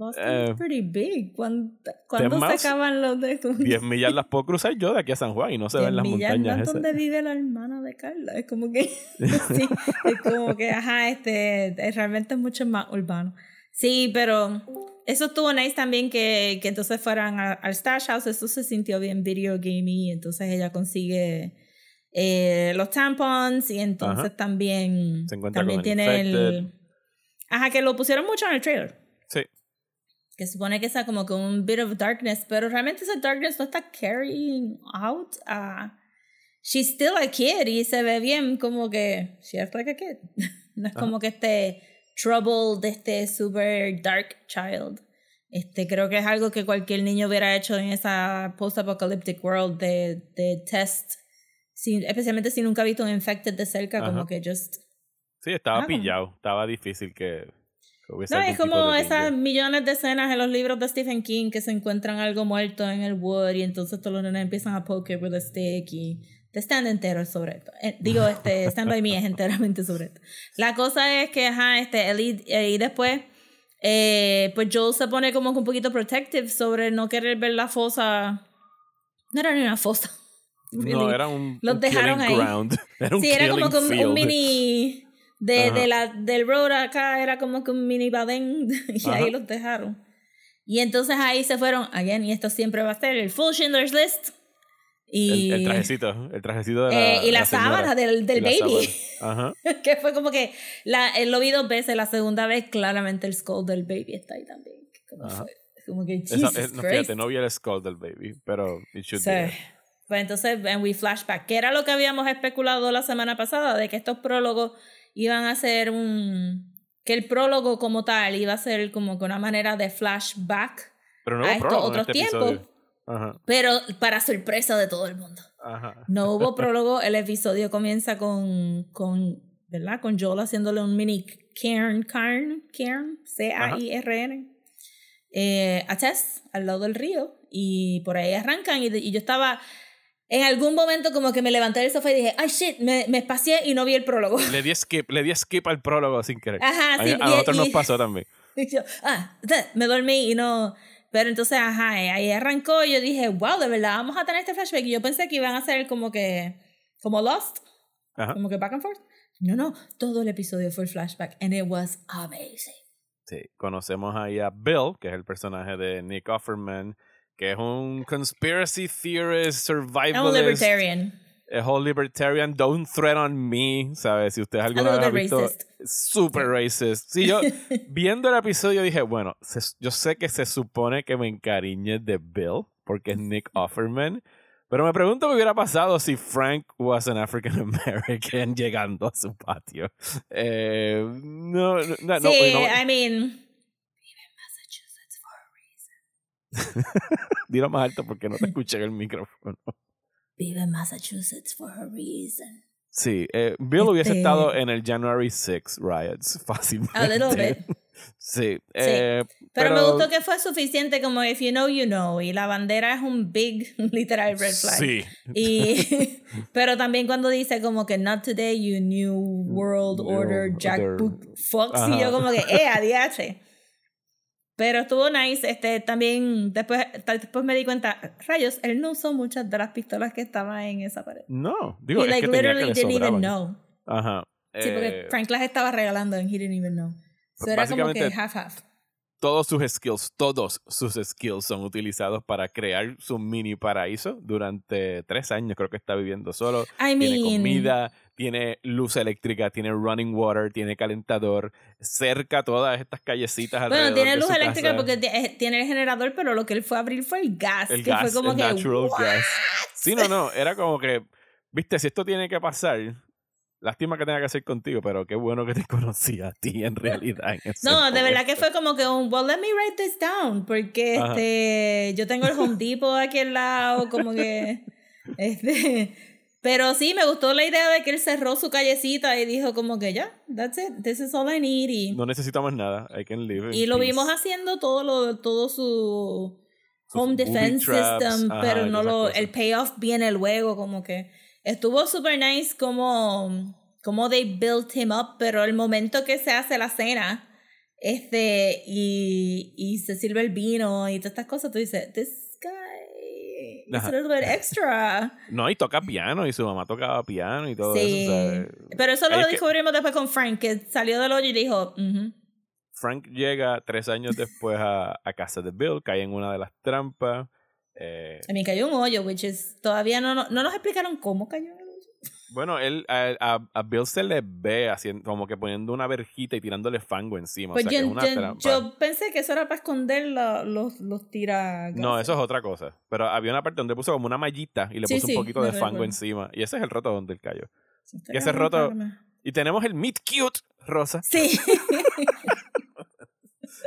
Boston Eh, is pretty big. ¿Cuándo, ¿cuándo se acaban los de estos? 10 millas las puedo cruzar yo de aquí a San Juan y no se ven las millas no montañas es esas. donde vive la hermana de Carla. Es como que... sí, es como que, ajá, este... es- Realmente es mucho más urbano. Sí, pero... Eso estuvo nice también que, que entonces fueran a- al Stash House. Eso se sintió bien video gamey. Entonces ella consigue... eh, los tampons y entonces Ajá. también Se encuentra también tiene infected. el ajá que lo pusieron mucho en el trailer. Que supone que sea como que un bit of darkness, pero realmente ese darkness no está carrying out a... She's still a kid y se ve bien como que she acts like a kid. no es como que este trouble de este super dark child. Este, creo que es algo que cualquier niño hubiera hecho en esa post-apocalyptic world de, de test, sin, especialmente si nunca ha visto un infected de cerca, Ajá. como que just Sí, estaba Ah, pillado. Estaba difícil que, No, es como esas millones de escenas en los libros de Stephen King que se encuentran algo muerto en el wood y entonces todos los nenes empiezan a poke it with a stick y The Stand entero sobre esto. Eh, digo, este Stand By Me es enteramente sobre esto. La cosa es que, ajá, este, Ellie, y después, eh, pues Joel se pone como que un poquito protective sobre no querer ver la fosa. No era ni una fosa. No, really. era un, Los un dejaron ahí. ground. Era un Sí, era como que un, un mini. De, de la, del road acá era como que un mini badén y Ajá. ahí los dejaron. Y entonces ahí se fueron, again, y esto siempre va a ser el full Schindler's List. Y, El, el trajecito, el trajecito de la, eh, y la, señora. sábana del, del la baby. Ajá. que fue como que la, eh, lo vi dos veces, la segunda vez claramente el skull del baby está ahí también. Como, fue, como que Esa- Jesus eh, no, fíjate, no vi el skull del baby, pero it should Sí. be. Pues entonces, and we flashback, que era lo que habíamos especulado la semana pasada, de que estos prólogos iban a ser un... que el prólogo como tal iba a ser como que una manera de flashback, Pero no a estos otros este tiempos. Ajá, pero para sorpresa de todo el mundo. ajá. No hubo prólogo, el episodio comienza con, con ¿verdad? Con Joel haciéndole un mini cairn, cairn, cairn, C-A-I-R-N, eh, a Tess, al lado del río, y por ahí arrancan, y, y yo estaba, en algún momento como que me levanté del sofá y dije, ay shit, me, me espacié y no vi el prólogo. Le di skip, le di skip al prólogo sin querer. Ajá, sí. a, a nosotros nos pasó también. Y yo, ah, me dormí y no. Pero entonces, ajá, ahí arrancó y yo dije, wow, de verdad, vamos a tener este flashback. Y yo pensé que iban a ser como que, como Lost, Ajá. como que back and forth. No, no, todo el episodio fue el flashback and it was amazing. Sí, conocemos ahí a Bill, que es el personaje de Nick Offerman, que es un conspiracy theorist, Es un survivalist, libertarian. es whole libertarian, don't threat on me, ¿sabes? Si ustedes alguna vez han visto, racist. super racist. Sí, yo viendo el episodio dije, bueno, se- yo sé que se supone que me encariñe de Bill, porque es Nick Offerman, pero me pregunto qué hubiera pasado si Frank was an African American llegando a su patio. Eh, no, no, no, no, sí, no, I mean, Massachusetts for a reason. dilo más alto porque no te escuché en el micrófono. Vive en Massachusetts for a reason. Sí, eh, Bill hubiese Este- estado en el January 6 riots fácilmente. A little bit. Sí, eh, Pero, me gustó que fue suficiente como if you know, you know. Y la bandera es un big, literal red flag. Sí. Y, pero también cuando dice como que not today, you new world order, Jack Fox. Y yo como que, eh, adiache. Pero estuvo nice. Este, también, después, después me di cuenta, rayos, él no usó muchas de las pistolas que estaban en esa pared. No, digo, He es like que tenía que literally didn't even know. Ajá. Sí, porque Eh, Frank las estaba regalando and he didn't even know. So era como que básicamente- half-half. Todos sus skills, todos sus skills son utilizados para crear su mini paraíso durante tres años. Creo que está viviendo solo. I Tiene mean, comida, tiene luz eléctrica, tiene running water, tiene calentador, cerca todas estas callecitas Bueno, alrededor tiene de luz su eléctrica casa. porque eh, tiene el generador, pero lo que él fue a abrir fue el gas. el que gas, fue como el que, natural "What?". gas. Sí, no, no, era como que, viste, si esto tiene que pasar, lástima que tenga que hacer contigo, pero qué bueno que te conocí a ti en realidad. en No, de verdad que momento. fue como que un, well, let me write this down, porque Ajá. este, yo tengo el Home Depot aquí al lado, como que, este, pero sí, me gustó la idea de que él cerró su callecita y dijo como que ya, that's it, this is all I need, y, No necesitamos nada, I can live y lo peace. vimos haciendo todo lo, todo su home defense traps, system, ajá, pero no lo, el payoff viene luego, como que estuvo super nice como, como they built him up, pero el momento que se hace la cena, este, y, y se sirve el vino y todas estas cosas, tú dices, this guy is a little bit extra. No, y toca piano, y su mamá tocaba piano y todo sí. eso. sea, pero eso ahí lo es que descubrimos después con Frank, que salió del hoyo y dijo, "Ujú". Frank llega tres años después a, a casa de Bill, cae en una de las trampas. Eh, a mí cayó un hoyo, which is, todavía no, no, no nos explicaron cómo cayó el hoyo. bueno, él, a, a- a Bill se le ve haciendo, como que poniendo una verjita y tirándole fango encima. Pues o sea, yo, que es una yo- pensé que eso era para esconder la- los, los tira. No, eso es otra cosa. Pero había una parte donde puso como una mallita y le Sí, puso sí, un poquito de fango encima. Y ese es el roto donde él cayó. Sí, y ese roto- Y tenemos el meet cute, Rosa. Sí.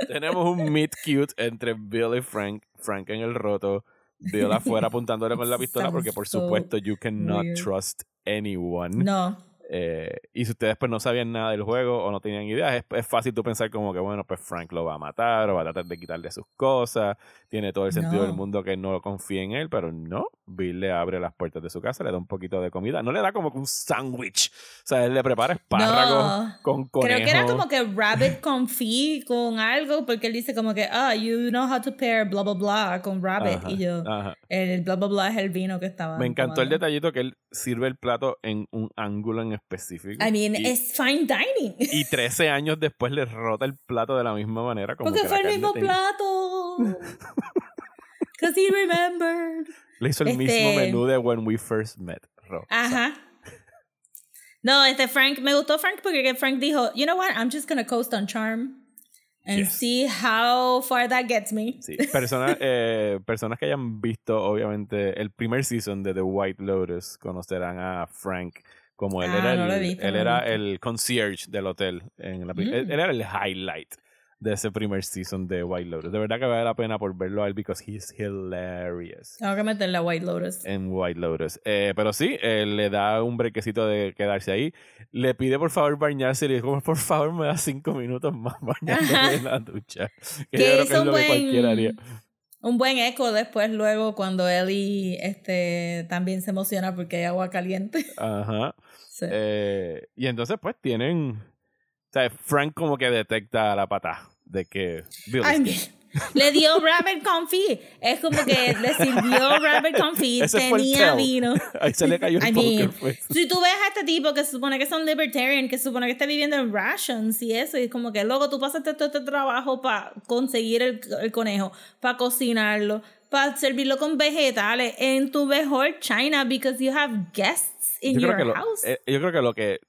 tenemos un meet cute entre Bill y Frank. Frank en el roto. Bill afuera apuntándole con la pistola porque por supuesto you cannot weird. trust anyone. no. Eh, y si ustedes pues no sabían nada del juego o no tenían ideas, es, es fácil tú pensar como que bueno, pues Frank lo va a matar o va a tratar de quitarle sus cosas. Tiene todo el sentido No. del mundo que no confía en él, pero no. Bill le abre las puertas de su casa, le da un poquito de comida. No le da como que un sándwich. O sea, él le prepara espárragos No. con conejo. Creo que era como que rabbit confit con algo, porque él dice como que, ah, you know how to pair blah blah blah con rabbit. Ajá, y yo, ajá. el blah blah blah es el vino que estaba. Me encantó el detallito que él sirve el plato en un ángulo en específico. I mean, y, es fine dining. y 13 años después le rota el plato de la misma manera. Como Porque que fue el mismo tenía- plato. Because he remembered. Le hizo el Este- mismo menú de When We First Met. Ro. Ajá. No, este Frank, me gustó Frank porque Frank dijo, you know what, I'm just gonna coast on charm and Yes. see how far that gets me. Sí, personas, eh, personas que hayan visto, obviamente, el primer season de The White Lotus conocerán a Frank como él Ah, era, no el, visto, él no era el concierge del hotel. En la, pri- él, Mm. él era el highlight de ese primer season de White Lotus. De verdad que vale la pena por verlo a él because he's hilarious Tengo que meter la White Lotus. en White Lotus. Eh, pero sí, eh, le da un brequecito de quedarse ahí. Le pide por favor bañarse y le dice, por favor me da cinco minutos más bañándome en la ducha. Que, Que yo creo que es lo que buen- cualquiera haría. un buen eco después luego cuando Ellie este, también se emociona porque hay agua caliente. Ajá. Eh, y entonces pues tienen... O sea, Frank como que detecta la pata de que Bill le dio rabbit confit. Es como que le sirvió rabbit confit. tenía vino. Ahí se le cayó el I pues. Si tú ves a este tipo que se supone que es un libertarian, que se supone que está viviendo en rations y eso, y es como que luego tú pasaste todo este trabajo para conseguir el, el conejo, para cocinarlo, para servirlo con vegetales en tu mejor china because you have guests in your house. Eh, yo creo que lo que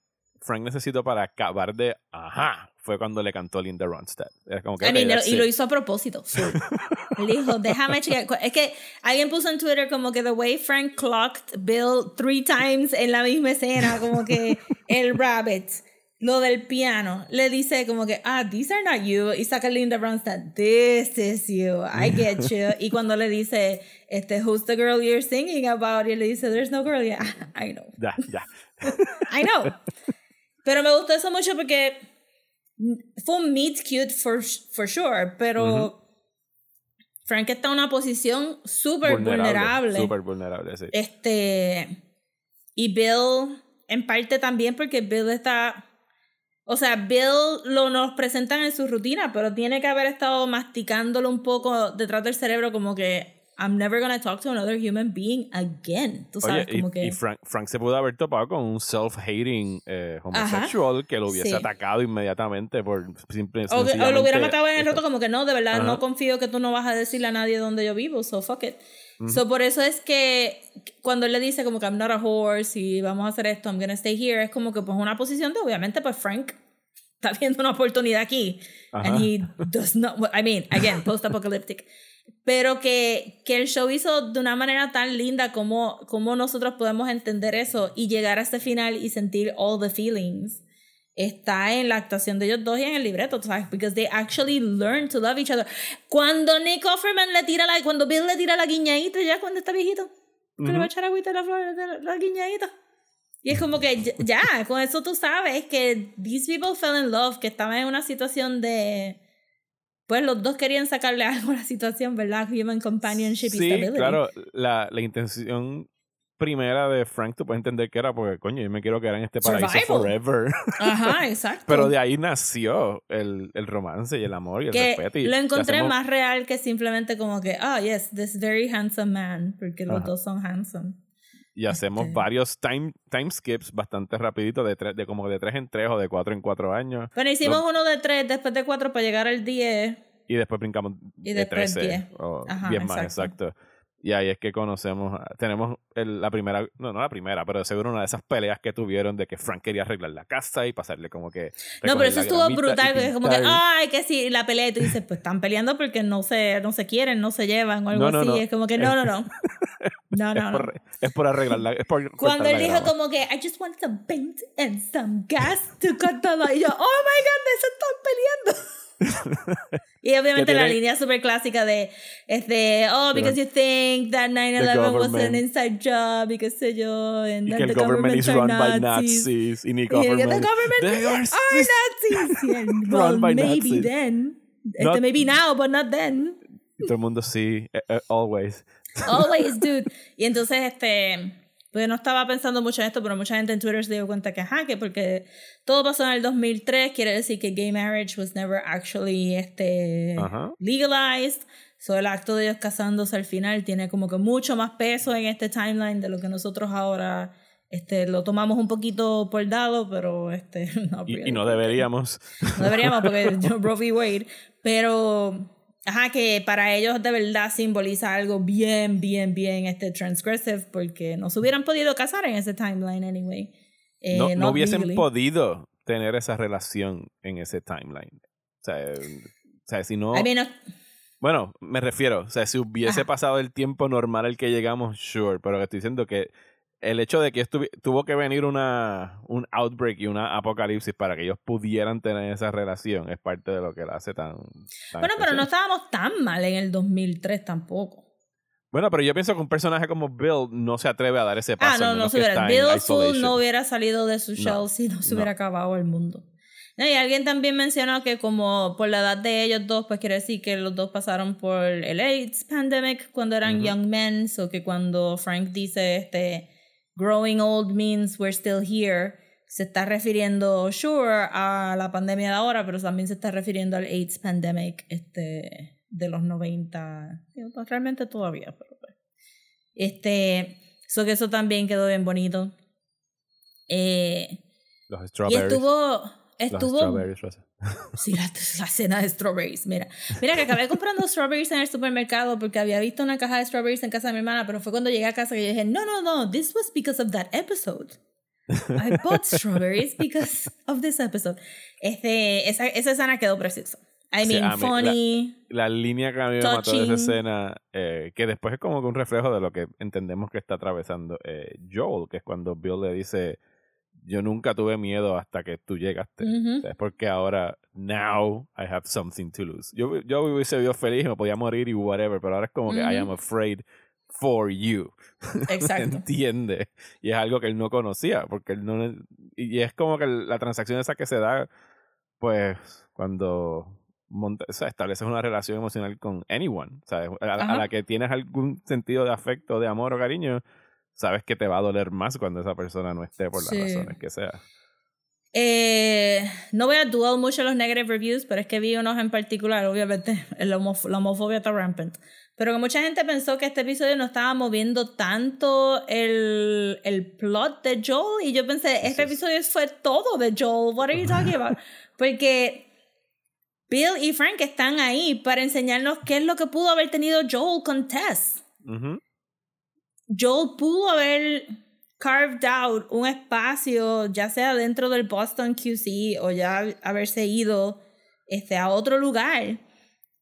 Frank necesitó para acabar de ajá fue cuando le cantó Linda Ronstadt. como que, y lo hizo a propósito. Él dijo, déjame chequear. Es que alguien puso en Twitter como que the way Frank clocked Bill three times en la misma escena, como que el rabbit, lo del piano, le dice como que, ah, these are not you. Y saca Linda Ronstadt, this is you, I get you. y cuando le dice, este, who's the girl you're singing about? Y le dice, there's no girl, yeah, I know. Ya, ya. I know. Pero me gustó eso mucho porque fue un meet cute for, for sure, pero Frank está en una posición súper vulnerable. Súper vulnerable, sí. Este, y Bill, en parte también porque Bill está... O sea, Bill lo nos presentan en su rutina, pero tiene que haber estado masticándolo un poco detrás del cerebro como que I'm never gonna talk to another human being again. Tú sabes, como y, que... y Frank, Frank, se pudo haber topado con un self-hating eh, homosexual que lo hubiese atacado inmediatamente por simple o, o, lo hubiera matado en el roto como que no, de verdad, no confío que tú no vas a decirle a nadie dónde yo vivo, so fuck it. So por eso es que cuando él le dice como que I'm not a horse y vamos a hacer esto, I'm gonna stay here, es como que pues una posición de obviamente pues Frank está viendo una oportunidad aquí. And he does not, I mean, again, post-apocalyptic pero que, que el show hizo de una manera tan linda como, como nosotros podemos entender eso y llegar a este final y sentir all the feelings está en la actuación de ellos dos y en el libreto, ¿sabes? Because they actually learn to love each other. Cuando Nick Offerman le tira la, cuando Bill le tira la guiñadita ya cuando está viejito, que le va a echar agüita la flor, la, la guiñadita. Y es como que ya, con eso tú sabes que these people fell in love, que estaban en una situación de pues los dos querían sacarle algo a la situación, ¿verdad? Human companionship sí, y claro, la, la intención primera de Frank, tú puedes entender que era porque, coño, yo me quiero quedar en este paraíso forever. Ajá, exacto. Pero de ahí nació el, el, romance y el amor y el respeto. Y lo encontré más real que simplemente como que, oh, yes, this very handsome man, porque los dos son handsome. Y hacemos varios time, time skips bastante rapiditos, de, de como de tres en tres o de cuatro en cuatro años. Bueno, hicimos uno de tres, después de cuatro para llegar al 10. Y después brincamos y de 13 o Ajá, 10 más, exacto. Y ahí es que conocemos, tenemos la primera, no, no la primera, pero seguro una de esas peleas que tuvieron de que Frank quería arreglar la casa y pasarle como que... No, pero eso estuvo brutal, porque como que, ay, que sí, la pelea, y tú dices, pues están peleando porque no se, no se quieren, no se llevan o algo así. Es como que, no, no, no. No, no, es, por, es por arreglarla, es por Cuando él dijo como que, I just want some paint and some gas to cut the light. Y yo, oh my God, se están peleando y obviamente la línea súper clásica de, es de, oh, because you think that 9-11 was an inside job, y qué sé yo, and y que el government, is run by Nazis. Y ni government, the government they are, Nazis. well, maybe then. Este, maybe now, but not then. todo el mundo sí, eh, eh, always. Always, dude. Y entonces, este pues no estaba pensando mucho en esto, pero mucha gente en Twitter se dio cuenta que, ajá, que porque todo pasó en el 2003, quiere decir que gay marriage was never actually este, legalized. So, el acto de ellos casándose al final tiene como que mucho más peso en este timeline de lo que nosotros ahora este, lo tomamos un poquito por dado, pero este, no, y, y, no deberíamos. No deberíamos porque Roe v. Wade. Pero Ajá, que para ellos de verdad simboliza algo bien, bien, bien este transgressive porque no se hubieran podido casar en ese timeline anyway. Eh, no, hubiesen podido tener esa relación en ese timeline. O sea, o sea si no... Bueno, me refiero, o sea, si hubiese pasado el tiempo normal al que llegamos, sure, pero estoy diciendo que el hecho de que tuvo que venir una, un outbreak y una apocalipsis para que ellos pudieran tener esa relación es parte de lo que la hace tan... bueno, pero no estábamos tan mal en el 2003 tampoco. Bueno, pero yo pienso que un personaje como Bill no se atreve a dar ese paso. Ah, no, no se hubiera. Bill no hubiera salido de su show si no se hubiera acabado el mundo. y alguien también mencionó que como por la edad de ellos dos, pues quiere decir que los dos pasaron por el AIDS pandemic cuando eran young men, o que cuando Frank dice este growing old means we're still here, se está refiriendo, sure, a la pandemia de ahora, pero también se está refiriendo al AIDS pandemic este, de los 90, pues, realmente todavía, pero. Este, so que eso también quedó bien bonito. Eh, los strawberries. Y estuvo, estuvo. Los strawberries, Rosa. Sí, la, la, cena de strawberries. Mira, mira que acabé comprando strawberries en el supermercado porque había visto una caja de strawberries en casa de mi hermana, pero fue cuando llegué a casa que yo dije, no, no, no, this was because of that episode. I bought strawberries because of this episode. Este, esa, esa escena quedó preciosa. I mean, funny. La, línea que a mí me mató de esa escena, eh, que después es como un reflejo de lo que entendemos que está atravesando eh, Joel, que es cuando Bill le dice yo nunca tuve miedo hasta que tú llegaste. es porque ahora, now I have something to lose. Yo, yo hubiese vivido feliz, me podía morir y whatever, pero ahora es como que I am afraid for you. Exacto. Entiende. Y es algo que él no conocía, porque él no. Y es como que la transacción esa que se da, pues, cuando monta, o sea, estableces una relación emocional con anyone, ¿sabes? a la que tienes algún sentido de afecto, de amor o cariño sabes que te va a doler más cuando esa persona no esté por las razones que sea. Eh, no voy a dudar mucho los negative reviews, pero es que vi unos en particular, obviamente, la, homofobia está rampant. Pero que mucha gente pensó que este episodio no estaba moviendo tanto el, el plot de Joel. Y yo pensé, este episodio fue todo de Joel. What are you talking about? Porque Bill y Frank están ahí para enseñarnos qué es lo que pudo haber tenido Joel con Tess. Joel pudo haber carved out un espacio, ya sea dentro del Boston QC o ya haberse ido este, a otro lugar.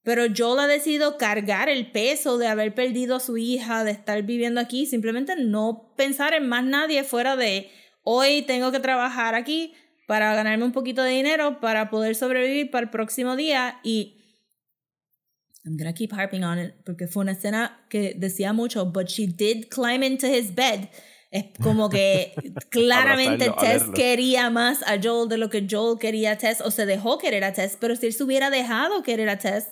Pero Joel ha decidido cargar el peso de haber perdido a su hija, de estar viviendo aquí, simplemente no pensar en más nadie fuera de hoy tengo que trabajar aquí para ganarme un poquito de dinero para poder sobrevivir para el próximo día y I'm gonna keep harping on it porque fue una escena que decía mucho, but she did climb into his bed. Es como que claramente Tess quería más a Joel de lo que Joel quería a Tess o se dejó querer a Tess, pero si él se hubiera dejado querer a Tess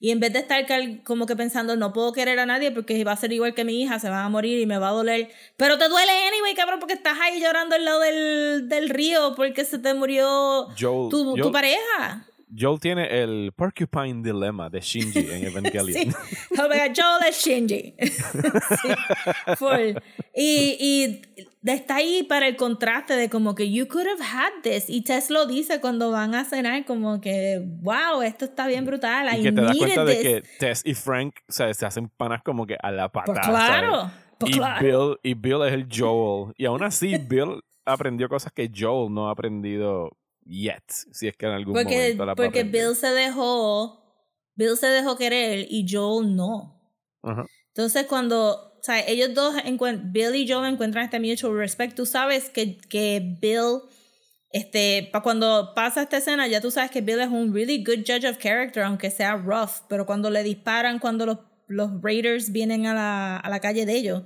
y en vez de estar como que pensando no puedo querer a nadie porque va a ser igual que mi hija, se va a morir y me va a doler, pero te duele anyway, cabrón, porque estás ahí llorando al lado del, del río porque se te murió tu, tu pareja. Joel tiene el Porcupine Dilemma de Shinji en Evangelion. sí. Joel es Shinji. sí, Y, y está ahí para el contraste de como que you could have had this. Y Tess lo dice cuando van a cenar, como que, wow, esto está bien brutal. Y que te das cuenta de que Tess y Frank se hacen panas como que a la patada. Pues claro. Pues y, Bill, y Bill es el Joel. Y aún así, Bill aprendió cosas que Joel no ha aprendido yet, si es que en algún porque, momento la Porque Bill se dejó, Bill se dejó querer y Joel no. Entonces cuando, o sea, ellos dos, Bill y Joel encuentran este mutual respect, tú sabes que, que Bill, este, para cuando pasa esta escena, ya tú sabes que Bill es un really good judge of character, aunque sea rough, pero cuando le disparan, cuando los, los Raiders vienen a la, a la calle de ellos,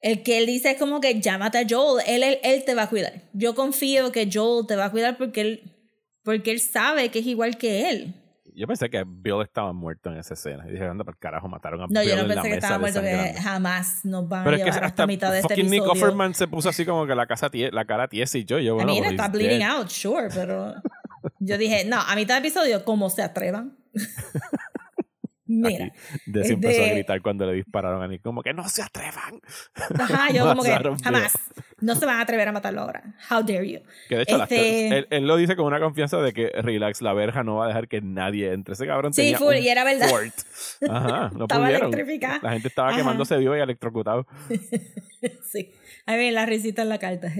el que él dice es como que llámate a Joel, él, él, él, te va a cuidar. Yo confío que Joel te va a cuidar porque él, porque él sabe que es igual que él. Yo pensé que Bill estaba muerto en esa escena. Y dije, anda, por carajo, mataron a no, Bill. No, yo no pensé que estaba muerto, que jamás nos van a llevar es que hasta mitad de este episodio. Nick Offerman se puso así como que la, casa la cara tiesa y yo, yo bueno, I mean, está bleeding out, sure, pero yo dije, no, a mitad de episodio, ¿cómo se atrevan? Mira. de empezó a gritar cuando le dispararon a Nick, como que no se atrevan. Ajá, yo como que jamás. No se van a atrever a matarlo ahora. How dare you. Que de hecho, este él, lo dice con una confianza de que relax, la verja no va a dejar que nadie entre. Ese cabrón sí, tenía full, y era verdad. Ajá, no estaba pudieron. La gente estaba quemándose vivo y electrocutado. sí. A ver, la risita en la carta.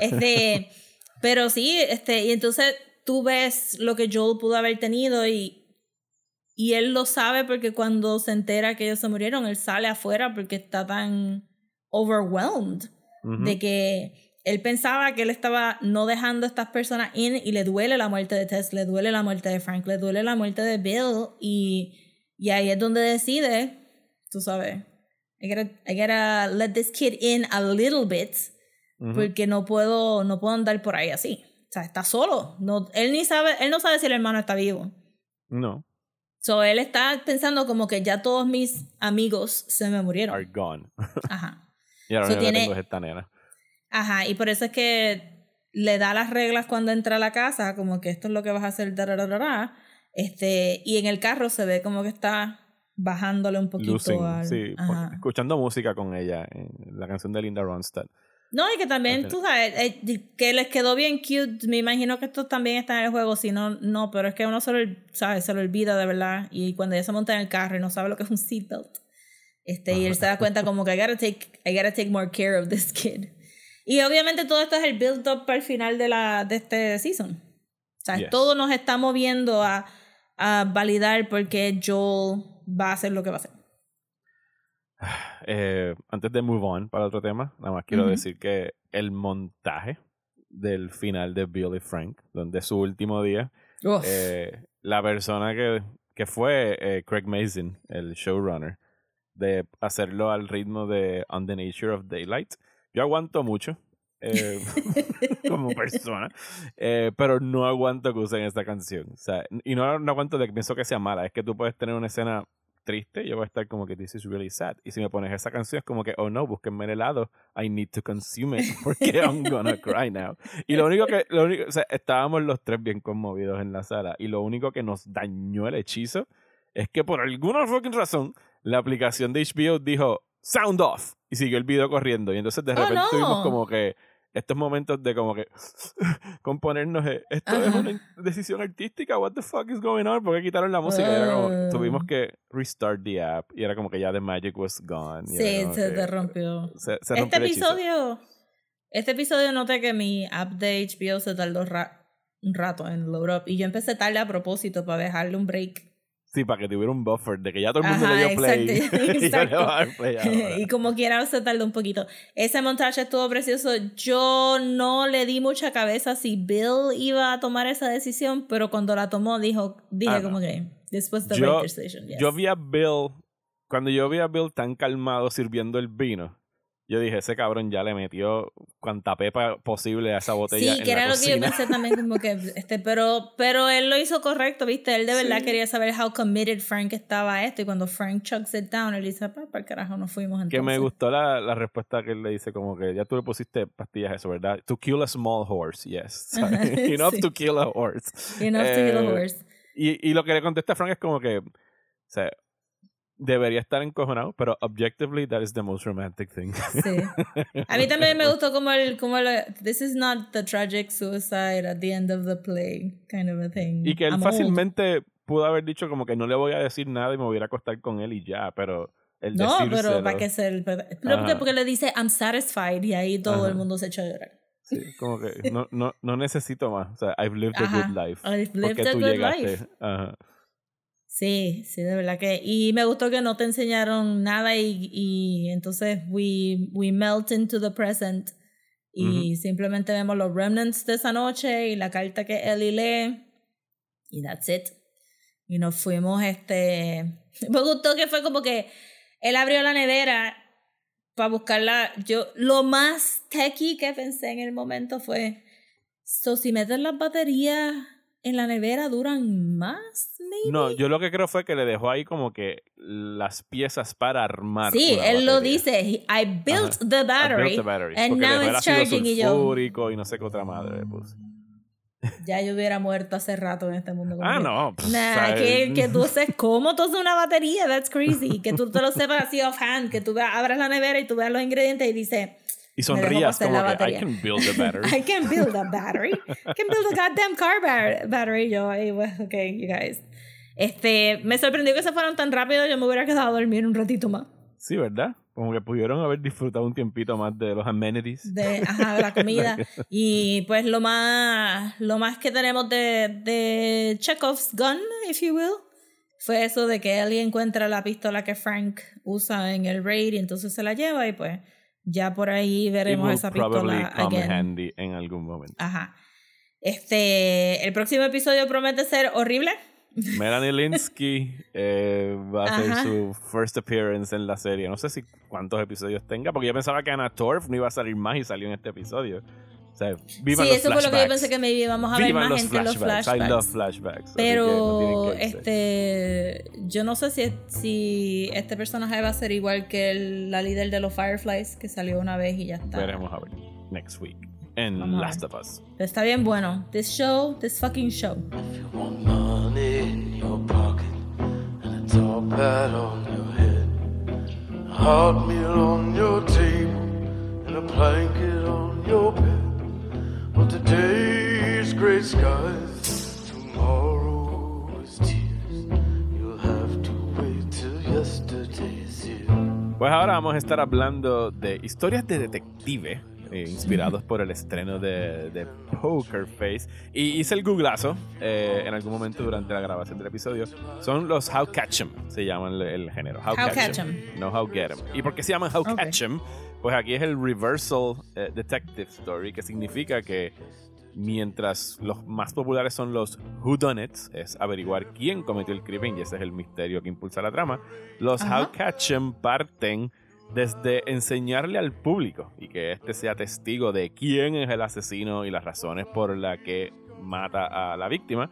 este, pero sí, este, y entonces tú ves lo que Joel pudo haber tenido y y él lo sabe porque cuando se entera que ellos se murieron, él sale afuera porque está tan overwhelmed de que él pensaba que él estaba no dejando a estas personas in y le duele la muerte de Tess, le duele la muerte de Frank, le duele la muerte de Bill y, y ahí es donde decide, tú sabes, I gotta, I gotta let this kid in a little bit porque no puedo, no puedo andar por ahí así. sea, está solo. No, él ni sabe, él no sabe si el hermano está vivo. No. So, él está pensando como que ya todos mis amigos se me murieron. Are gone. Ajá. y ahora So tiene- tengo es esta nena. Ajá, y por eso es que le da las reglas cuando entra a la casa, como que esto es lo que vas a hacer, da, da, da, este, y en el carro se ve como que está bajándole un poquito Losing, al... sí, Ajá. escuchando música con ella, la canción de Linda Ronstadt. No, y que también, tú sabes, eh, que les quedó bien cute. Me imagino que esto también está en el juego, si no, no, pero es que uno se lo, sabe, se lo olvida de verdad. Y cuando ella se monta en el carro y no sabe lo que es un seatbelt, este, y él se da cuenta como que I gotta take, I gotta take more care of this kid. Y obviamente todo esto es el build up para el final de, la, de este season. O sea, Yes. todo nos está moviendo a, a validar por qué Joel va a hacer lo que va a hacer. Eh, antes de move on para otro tema, nada más quiero decir que el montaje del final de Bill y Frank, donde su último día, eh, la persona que, que fue eh, Craig Mason, el showrunner, de hacerlo al ritmo de On the Nature of Daylight. Yo aguanto mucho eh, como persona, pero no aguanto que usen esta canción. O sea, y no, no aguanto de que pienso que sea mala, es que tú puedes tener una escena triste, yo voy a estar como que this is really sad. Y si me pones esa canción es como que, oh no, búsquenme el helado, I need to consume it porque I'm gonna cry now. Y lo único que, lo único, o sea, estábamos los tres bien conmovidos en la sala y lo único que nos dañó el hechizo es que por alguna fucking razón la aplicación de HBO dijo sound off y siguió el video corriendo y entonces de Oh, repente no. tuvimos como que estos momentos de como que componernos eh, esto es una decisión artística what the fuck is going on porque quitaron la música y era como Ah. tuvimos que restart the app y era como que ya the magic was gone sí, se que te rompió. se, se Este rompió episodio, este episodio noté que mi app de HBO se tardó ra- un rato en load up y yo empecé tarde a propósito para dejarle un break. Sí para que tuviera un buffer de que ya todo el mundo Ajá, le dio play exacto, y yo le exacto. voy a dar play ahora. y como quiera se tardó un poquito. Ese montaje estuvo precioso. Yo no le di mucha cabeza si Bill iba a tomar esa decisión, pero cuando la tomó dijo, dije Ah, no. como que was the Yo- yes. Yo vi a Bill, cuando yo vi a Bill tan calmado sirviendo el vino, yo dije, ese cabrón ya le metió cuanta pepa posible a esa botella Sí, en que la era lo que yo cocina. pensé también, como que, este, pero, pero él lo hizo correcto, ¿viste? Él de verdad Sí. quería saber how committed Frank estaba a esto, y cuando Frank chucks it down, él dice, pues, para el carajo nos fuimos entonces. Que me gustó la, la respuesta que él le dice, como que ya tú le pusiste pastillas a eso, ¿verdad? To kill a small horse, yes. Ajá, Enough sí. to kill a horse. Enough to kill a Eh, horse. Y, y lo que le contesta Frank es como que, o sea, debería estar encojonado, pero objectively that is the most romantic thing. Sí. A mí también me gustó como el, como el, this is not the tragic suicide at the end of the play, kind of a thing. Y que él I'm old. fácilmente pudo haber dicho como que no le voy a decir nada y me voy a a acostar con él y ya, pero el No, pero para que ser, pero porque, Ajá. porque le dice, I'm satisfied, y ahí todo el Ajá. mundo se echa a llorar. sí, como que no, no, no necesito más. O sea, I've lived a Ajá. good life. I've lived porque a tú good llegaste. life. Ajá. Sí, sí, de verdad que. Y me gustó que no te enseñaron nada y, y entonces we, we melt into the present. Y simplemente vemos los remnants de esa noche y la carta que Ellie lee. Y that's it. Y nos fuimos, este. Me gustó que fue como que él abrió la nevera para buscarla. Yo, lo más techy que pensé en el momento fue. So, si metes las baterías en la nevera, ¿duran más? Maybe? No, yo lo que creo fue que le dejó ahí como que las piezas para armar. Sí, él lo dice. he- I built Ajá. the I battery. built the battery, and now it's charging y yo- y no sé qué otra madre le puse. Ya yo hubiera muerto hace rato en este mundo. Ah, no. pues, Nah, que, que tú sepas cómo tú haces una batería, that's crazy. Que tú te lo sepas así offhand, que tú abras la nevera y tú veas los ingredientes y dices, Y sonrías como la que I can build a battery. I can build a battery. I can build a goddamn car ba- battery. Yo, okay, you guys. Este, me sorprendió que se fueron tan rápido, yo me hubiera quedado a dormir un ratito más. Sí, ¿verdad? Como que pudieron haber disfrutado un tiempito más de los amenities. de, ajá, de la comida. Y pues lo más, lo más que tenemos de, de Chekhov's gun, if you will, fue eso de que Ellie encuentra la pistola que Frank usa en el raid y entonces se la lleva y pues ya por ahí veremos esa probably pistola come again. handy en algún momento. Ajá. Este, el próximo episodio promete ser horrible. Melanie Linsky eh, va a hacer su first appearance en la serie. No sé si cuántos episodios tenga, porque yo pensaba que Anna Torf no iba a salir más y salió en este episodio. O sea, vivan sí, los eso fue lo que yo flashbacks. pensé que me íbamos a ver Vivan más los gente en los flashbacks. flashbacks. I love flashbacks. no Pero irse. este yo no sé si, si este personaje va a ser igual que el- la líder de los Fireflies que salió una vez y ya está. Veremos a ver. Next week. En Vamos Last of Us. Pero está bien bueno. This show, this fucking show. You want money in your pocket and a tall pad on your head, a hot meal on your table and a blanket on your bed. Gray skies, tears. You'll have to wait till. Pues ahora vamos a estar hablando de historias de detective. Eh, inspirados por el estreno de, de Poker Face. Y hice el googlazo eh, en algún momento durante la grabación del episodio. Son los How Catch 'em, se llaman el, el género. How, How Catch, Catch 'em, 'em. No How Get 'em. ¿Y por qué se llaman How. Catch 'em? Pues aquí es el Reversal eh, Detective Story, que significa que mientras los más populares son los whodunits, es averiguar quién cometió el crimen y ese es el misterio que impulsa la trama, los Ajá. How Catch 'em parten desde enseñarle al público y que éste sea testigo de quién es el asesino y las razones por las que mata a la víctima.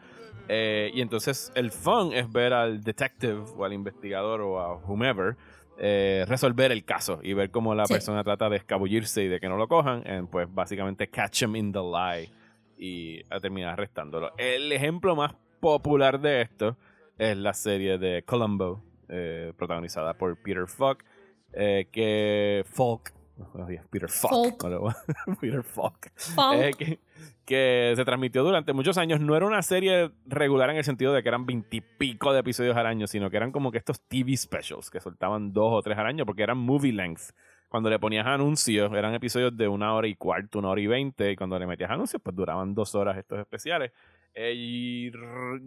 Eh, y entonces el fun es ver al detective o al investigador o a whomever eh, resolver el caso y ver cómo la Sí. persona trata de escabullirse y de que no lo cojan, eh, pues básicamente catch him in the lie y a terminar arrestándolo. El ejemplo más popular de esto es la serie de Columbo, eh, protagonizada por Peter Falk, eh, que Falk, oh, Peter Falk, Falk. Peter Falk, Falk. eh, que, que se transmitió durante muchos años. No era una serie regular en el sentido de que eran veintipico de episodios al año, sino que eran como que estos TV specials que soltaban dos o tres al año porque eran movie length. Cuando le ponías anuncios, eran episodios de una hora y cuarto, una hora y veinte, y cuando le metías anuncios, pues duraban dos horas estos especiales. Eh, y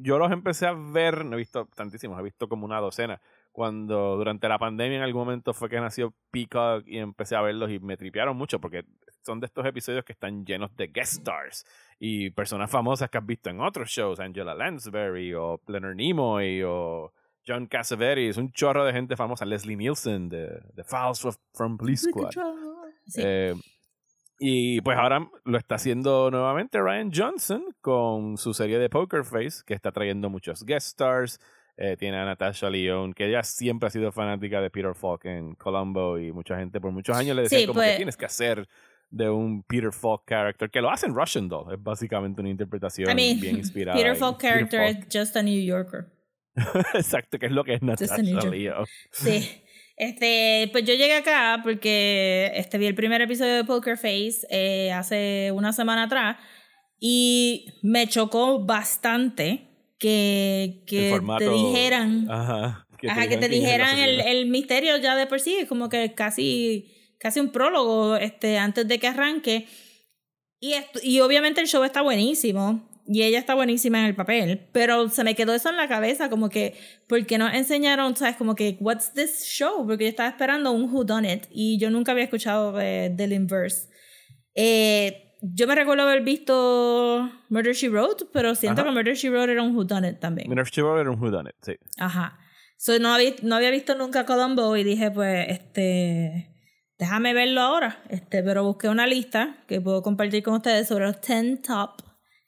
yo los empecé a ver, no he visto tantísimos, he visto como una docena. Cuando durante la pandemia en algún momento fue que nació Peacock y empecé a verlos y me tripearon mucho porque son de estos episodios que están llenos de guest stars y personas famosas que has visto en otros shows, Angela Lansbury o Leonard Nimoy o John Cassavetes, un chorro de gente famosa, Leslie Nielsen de, de Files from- from Police Squad. Sí. Eh, y pues ahora lo está haciendo nuevamente Ryan Johnson con su serie de Poker Face, que está trayendo muchos guest stars. Eh, tiene a Natasha Lyonne, que ella siempre ha sido fanática de Peter Falk en Columbo y mucha gente por muchos años le decía Sí, como pues- que tienes que hacer de un Peter Falk character, que lo hace en Russian Doll. Es básicamente una interpretación I mean, bien inspirada. Peter Falk character Falk. is just a New Yorker. Exacto, que es lo que es Natasha. Lyonne. Sí. Este, pues yo llegué acá porque este, vi el primer episodio de Poker Face eh, hace una semana atrás y me chocó bastante que, que formato- te dijeran, Ajá, que te ajá, que te dijeran el, el misterio ya de por sí, es como que casi, casi un prólogo este, antes de que arranque. Y, esto- y obviamente el show está buenísimo. Y ella está buenísima en el papel. Pero se me quedó eso en la cabeza, como que, ¿por qué no enseñaron, sabes, como que, what's this show? Porque yo estaba esperando un Who Done It y yo nunca había escuchado de, del Inverse. Eh, yo me recuerdo haber visto Murder She Wrote, pero siento Ajá. que Murder She Wrote era un Who Done It también. Minerva Chivalry era un whodunit, sí. Ajá. So, no, había, no había visto nunca Columbo y dije, pues, este, déjame verlo ahora. Este, pero busqué una lista que puedo compartir con ustedes sobre los 10 top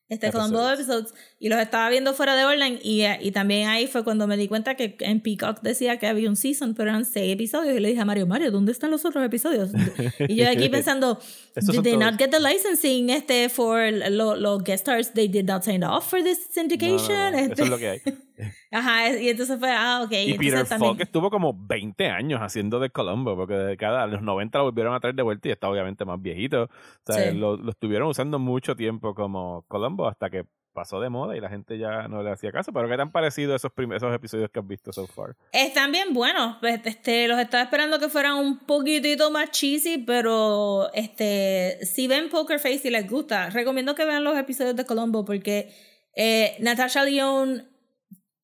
este Columbo Episodes. episodes y los estaba viendo fuera de orden y, y también ahí fue cuando me di cuenta que en Peacock decía que había un season pero eran seis episodios y le dije a Mario Mario ¿dónde están los otros episodios? y yo aquí pensando did they todos. not get the licensing este for los guest stars they did not sign off for this No, no, no, syndication Eso Este- es lo que hay. Ajá, y entonces fue, ah, ok. Y Peter Falk estuvo como 20 años haciendo de Columbo, porque de cada los 90 lo volvieron a traer de vuelta y está obviamente más viejito. O sea, Sí. lo, lo estuvieron usando mucho tiempo como Columbo hasta que pasó de moda y la gente ya no le hacía caso. Pero ¿qué te han parecido esos, esos episodios que has visto so far? Están bien buenos. pues, Este, los estaba esperando que fueran un poquitito más cheesy, pero este, si ven Poker Face y les gusta, recomiendo que vean los episodios de Colombo porque eh, Natasha Lyonne,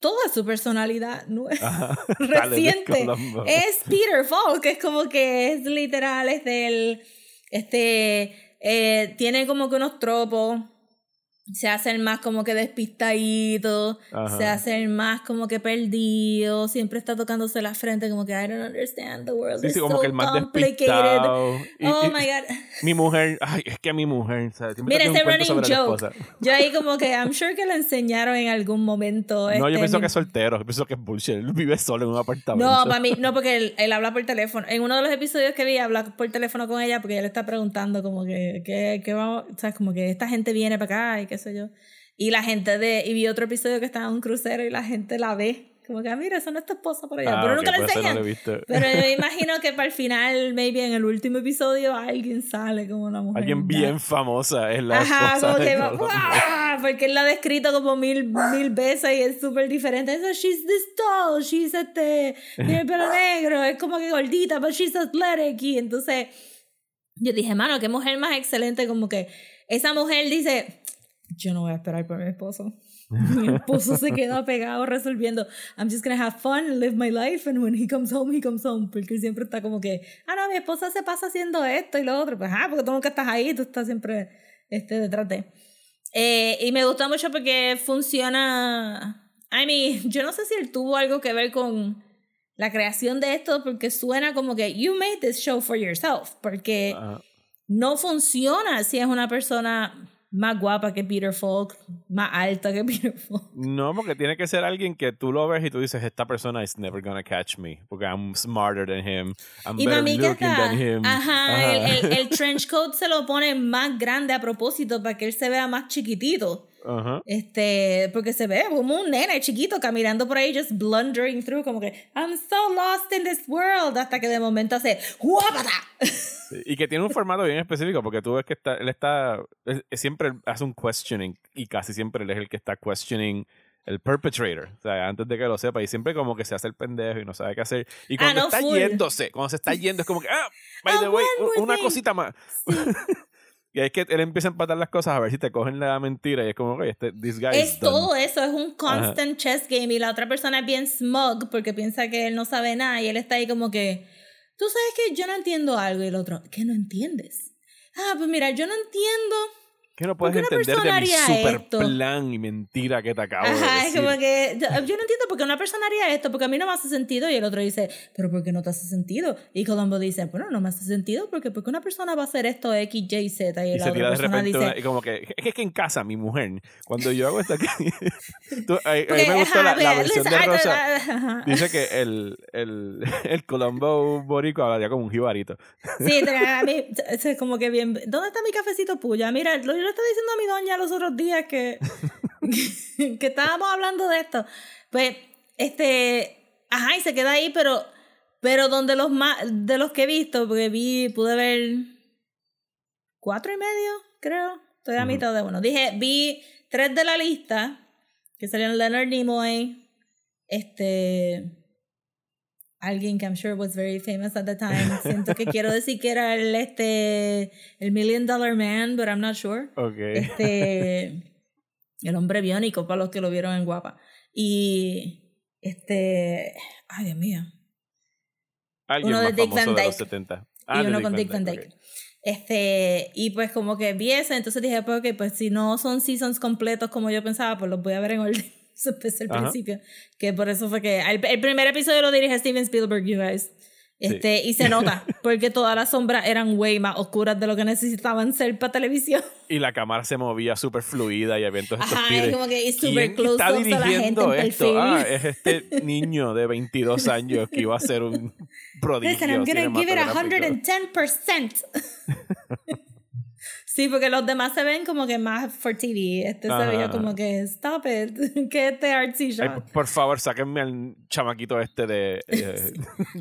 toda su personalidad Ajá. Reciente es Peter Falk, es como que es literal, es del, este, eh, tiene como que unos tropos se hacen más como que despistaditos, se hacen más como que perdidos, siempre está tocándose la frente como que I don't understand the world Sí, sí, como so que el más complicated. despistado. Y- oh y- my god. Mi mujer, ay, es que mi mujer, Mira, ese running joke. Yo ahí como que I'm sure que lo enseñaron en algún momento. No, yo este, pienso mi- que es soltero, yo pienso que es bullshit. Él vive solo en un apartamento. No, para mí, no, porque él, él habla por teléfono. En uno de los episodios que vi, habla por teléfono con ella porque ella le está preguntando como que, que, que vamos, sabes, como que esta gente viene para acá y qué sé yo. Y la gente de, y vi otro episodio que estaba en un crucero y la gente la ve. Como que, ah, mira, eso no es tu esposa por allá. Ah, pero ok, nunca la no enseñan. visto. Pero yo me imagino que para el final, maybe en el último episodio, alguien sale como una mujer. Alguien bien famosa es la Ajá, esposa como que va, porque él la ha descrito como mil, mil veces y es súper diferente. Eso, she's this tall, she's este, tiene el pelo negro, es como que gordita, but she's athletic. Y entonces yo dije, mano, qué mujer más excelente, como que esa mujer dice, yo no voy a esperar por mi esposo. Mi esposo se queda pegado resolviendo. I'm just gonna have fun and live my life. And when he comes home, he comes home. Porque siempre está como que, ah, no, mi esposa se pasa haciendo esto y lo otro. Pues, ah, porque tú nunca estás ahí, tú estás siempre este, detrás de. Eh, y me gustó mucho porque funciona. I mean, yo no sé si él tuvo algo que ver con la creación de esto, porque suena como que you made this show for yourself. Porque Ajá. no funciona si es una persona más guapa que Peter Falk, más alta que Peter Falk. No, porque tiene que ser alguien que tú lo ves y tú dices, esta persona is never gonna catch me, porque I'm smarter than him, I'm Y better looking está, than him. ajá, Ajá. El, el, el trench coat se lo pone más grande a propósito para que él se vea más chiquitito. Ajá. Este, porque se ve como un nene chiquito caminando por ahí, just blundering through, como que I'm so lost in this world, hasta que de momento hace ¡Guapata! Sí, Y que tiene un formato bien específico, porque tú ves que está, él está, es- es- siempre hace un questioning, y casi siempre él es el que está questioning el perpetrator, o sea, antes de que lo sepa, y siempre como que se hace el pendejo y no sabe qué hacer. Y cuando no, está full. yéndose, cuando se está yendo, es como que, ah, by Ah, the way, una thing. cosita más. Y es que él empieza a empatar las cosas a ver si te cogen la mentira, y es como, oye, este, this guy Es is done". todo eso, es un constant chess game y la otra persona es bien smug porque piensa que él no sabe nada y él está ahí como que, tú sabes que yo no entiendo algo y el otro, ¿qué no entiendes? Ah, pues mira, yo no entiendo. Que no ¿Por puedes qué entender de mi super esto? plan y mentira que te acabo de Ajá, es como que yo yo no entiendo por qué una persona haría esto, porque a mí no me hace sentido y el otro dice, pero ¿por qué no te hace sentido? Y Colombo dice, bueno, no me hace sentido porque ¿por qué una persona va a hacer esto X, Y, Z? Y, y la se otra tira de repente dice, una- y como que es que, es que en casa mi mujer cuando yo hago esto aquí tú- a, a mí porque, me gustó ajá, la, la versión de Rosa ajá. dice que el el, el Colombo boricua hablaría como un jibarito Sí, a mí, es como que bien. ¿Dónde está mi cafecito puya? Mira, lo, yo le estaba diciendo a mi doña los otros días que, que, estábamos hablando de esto. Pues, este. Ajá, y se queda ahí, pero. Pero donde los más. De los que he visto, porque vi. Pude ver. Cuatro y medio, creo. Estoy a mitad de uno. Dije, vi tres de la lista. Que salieron Leonard Nimoy. Este alguien que I'm sure was very famous at the time. Siento que quiero decir que era el este el Million Dollar Man, but I'm not sure. okay Este el hombre biónico para los que lo vieron en Guapa. Y este, ay Dios mío. alguien uno de más Dick famoso Van de los Dyke. 70 y Ah, de uno con Dick Van Dyke. Este, y pues como que vi ese, entonces dije, pues, ok, pues si no son seasons completos como yo pensaba, pues los voy a ver en orden. Eso empecé al Ajá. principio. Que por eso fue que el, el primer episodio lo dirige Steven Spielberg, you guys. Este, Y se nota, porque todas las sombras eran way más oscuras de lo que necesitaban ser para televisión. y la cámara se movía súper fluida y todos estos Ajá, tires. es como que es super ¿Quién close está a la gente en dirigiendo esto? Ah, es este niño de 22 años que iba a ser un prodigio Listen, I'm gonna give it cinematográfico. 110%. Sí, porque los demás se ven como que más for TV. Este se Ajá. veía como que, stop it, que este artsy Ay, shot. por- por favor, sáquenme al chamaquito este de eh,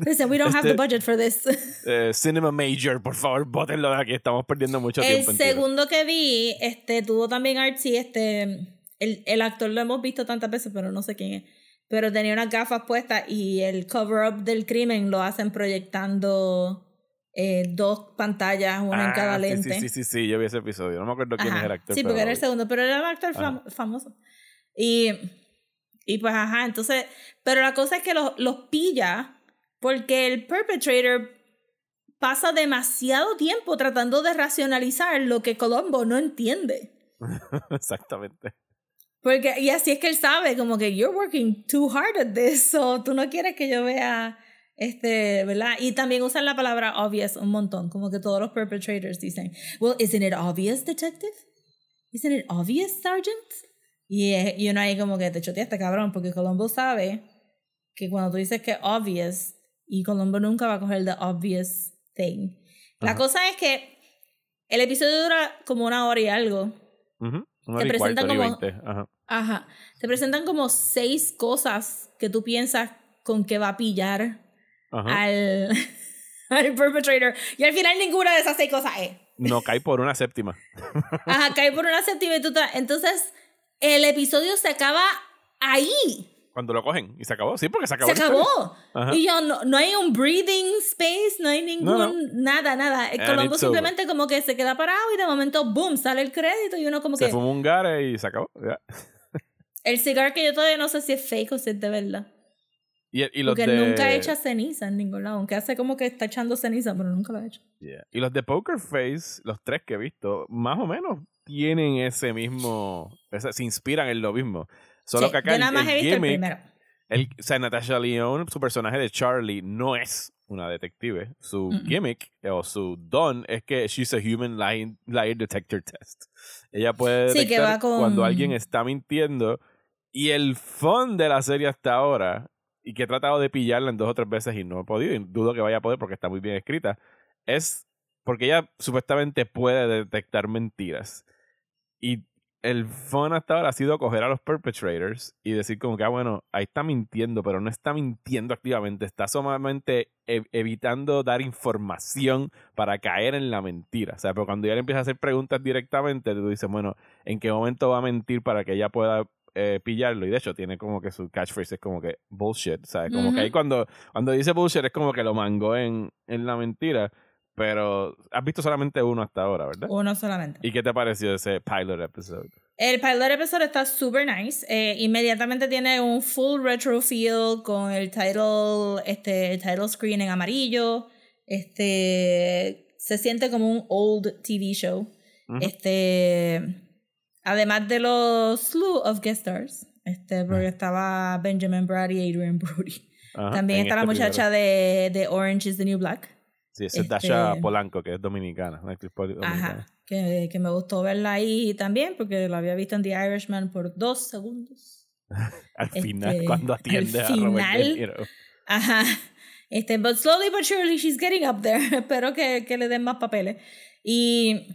Listen, we don't have the este- budget for this. eh, Cinema Major. Por favor, bótenlo de aquí. Estamos perdiendo mucho El tiempo. tiro. segundo que vi, este, tuvo también artsy, este, el, el actor lo hemos visto tantas veces, pero no sé quién es. Pero tenía unas gafas puestas y el cover-up del crimen lo hacen proyectando eh, dos pantallas, una en Ah, cada lente. Sí, sí, sí, sí, yo vi ese episodio. No me acuerdo quién Ajá. es el actor. Sí, porque era el segundo, pero era un actor fam- famoso. Y, y pues, ajá, entonces, pero la cosa es que los, los pilla porque el perpetrator pasa demasiado tiempo tratando de racionalizar lo que Colombo no entiende. Exactamente. Porque, y así es que él sabe, como que you're working too hard at this, so tú no quieres que yo vea, este, ¿verdad? Y también usan la palabra obvious un montón, como que todos los perpetrators dicen, well, isn't it obvious, detective? Isn't it obvious, sergeant? Y, y uno ahí como que te choteaste, cabrón, porque Colombo sabe que cuando tú dices que obvious, y Colombo nunca va a coger the obvious thing. La Ajá. cosa es que el episodio dura como una hora y algo. Una Te y presentan como-. Ajá. Ajá. Te presentan como seis cosas que tú piensas con que va a pillar. Al, al perpetrator. Y al final ninguna de esas seis cosas es. No cae por una séptima. Ajá, cae por una séptima y tú Entonces, el episodio se acaba ahí. Cuando lo cogen y se acabó. Sí, porque se acabó. Se acabó. Y yo, no, no hay un breathing space, no hay ningún, No, no. nada, nada. El And Colombo it's over. simplemente como que se queda parado y de momento, boom, sale el crédito y uno como Se que... fumó un gare y se acabó. El cigar que yo todavía no sé si es fake o si es de verdad. Y, y los Porque de... nunca echa ceniza en ningún lado. Aunque hace como que está echando ceniza, pero nunca lo ha hecho. Yeah. Y los de Poker Face, los tres que he visto, más o menos tienen ese mismo. ese- se inspiran en lo mismo. Solo Sí, que acá yo el, nada más el he visto gimmick, el primero. el- o sea, Natasha Lyonne, su personaje de Charlie, no es una detective. Su gimmick eh, o su don es que she's a human lie, lie detector test. Ella puede Sí, que detectar va con- cuando alguien está mintiendo. Y el fun de la serie hasta ahora, y que he tratado de pillarla en dos o tres veces y no he podido, y dudo que vaya a poder porque está muy bien escrita, es porque ella supuestamente puede detectar mentiras. Y el fun hasta ahora ha sido coger a los perpetrators y decir como que, ah, bueno, ahí está mintiendo, pero no está mintiendo activamente, está solamente e- evitando dar información para caer en la mentira. O sea, pero cuando ella le empieza a hacer preguntas directamente, tú dices, bueno, ¿en qué momento va a mentir para que ella pueda eh, pillarlo? Y de hecho tiene como que su catchphrase es como que bullshit, ¿sabes? Como Ujú. que ahí cuando, cuando dice bullshit es como que lo mangó en, en la mentira. Pero has visto solamente uno hasta ahora, ¿verdad? Uno solamente. ¿Y qué te pareció ese pilot episode? El pilot episode está super nice. Eh, inmediatamente tiene un full retro feel con el title, este, el title screen en amarillo. Este se siente como un old TV show. Este además de los slew of guest stars. Este, porque estaba Benjamin Brad y Adrian Brody. Ajá, También está la este muchacha de, de Orange is the New Black. Sí, esa es este- Dasha Polanco, que es dominicana. una actriz dominicana. Ajá. Que, que me gustó verla ahí también porque la había visto en The Irishman por dos segundos. Al final, Este, cuando al atiende a Robert De final, Niro. Ajá. Este, but slowly but surely she's getting up there. Espero que, que le den más papeles. Y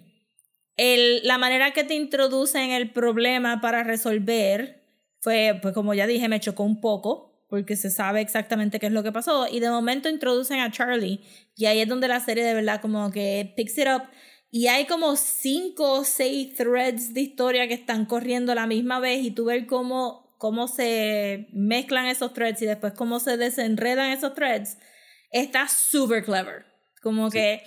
el, la manera que te introducen el problema para resolver fue, pues como ya dije, me chocó un poco porque se sabe exactamente qué es lo que pasó. Y de momento introducen a Charlie y ahí es donde la serie de verdad como que picks it up. Y hay como cinco o seis threads de historia que están corriendo a la misma vez y tú ves cómo, cómo se mezclan esos threads y después cómo se desenredan esos threads. Está super clever. Como que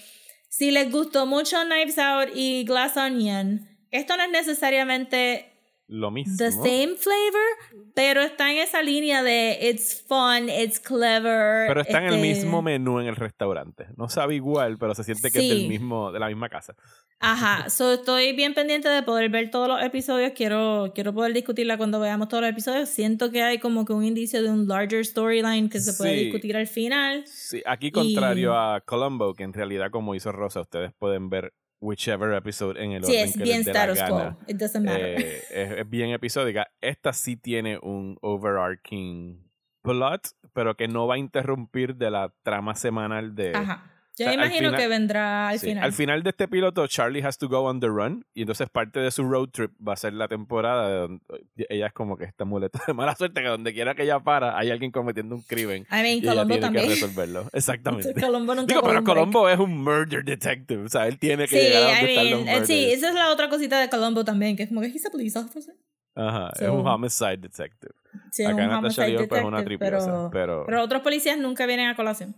si les gustó mucho Knives Out y Glass Onion, esto no es necesariamente Lo mismo. the same flavor, pero está en esa línea de it's fun, it's clever. Pero está en el este, mismo menú en el restaurante. No sabe igual, pero se siente que es del mismo, de la misma casa. Ajá, so estoy bien pendiente de poder ver todos los episodios. Quiero, quiero poder discutirla cuando veamos todos los episodios. Siento que hay como que un indicio de un larger storyline que se puede Sí. discutir al final. Sí, aquí contrario a Columbo, que en realidad como hizo Rosa, ustedes pueden ver whichever episode en el Sí, orden es que bien les dé la gana. It doesn't matter. Eh, es, es bien episódica. Esta sí tiene un overarching plot, pero que no va a interrumpir de la trama semanal de... Ajá. Yo sea, imagino final- que vendrá al Sí, final. Al final de este piloto, Charlie has to go on the run. Y entonces parte de su road trip va a ser la temporada de donde ella es como que esta muleta de mala suerte que donde quiera que ella para, hay alguien cometiendo un crimen. I mean, Y ella Colombo tiene también. que resolverlo. Exactamente. Colombo nunca Digo, pero un. Colombo es un murder detective. O sea, él tiene que Sí, llegar a donde I están los mean, eh, sí, esa es la otra cosita de Colombo también, que es como que he's a police officer. Ajá, es So- un homicide detective. Sí, Acá un Natasha homicide Lyonne pues, es una detective, tripiosa, pero, pero... pero otros policías nunca vienen a colación.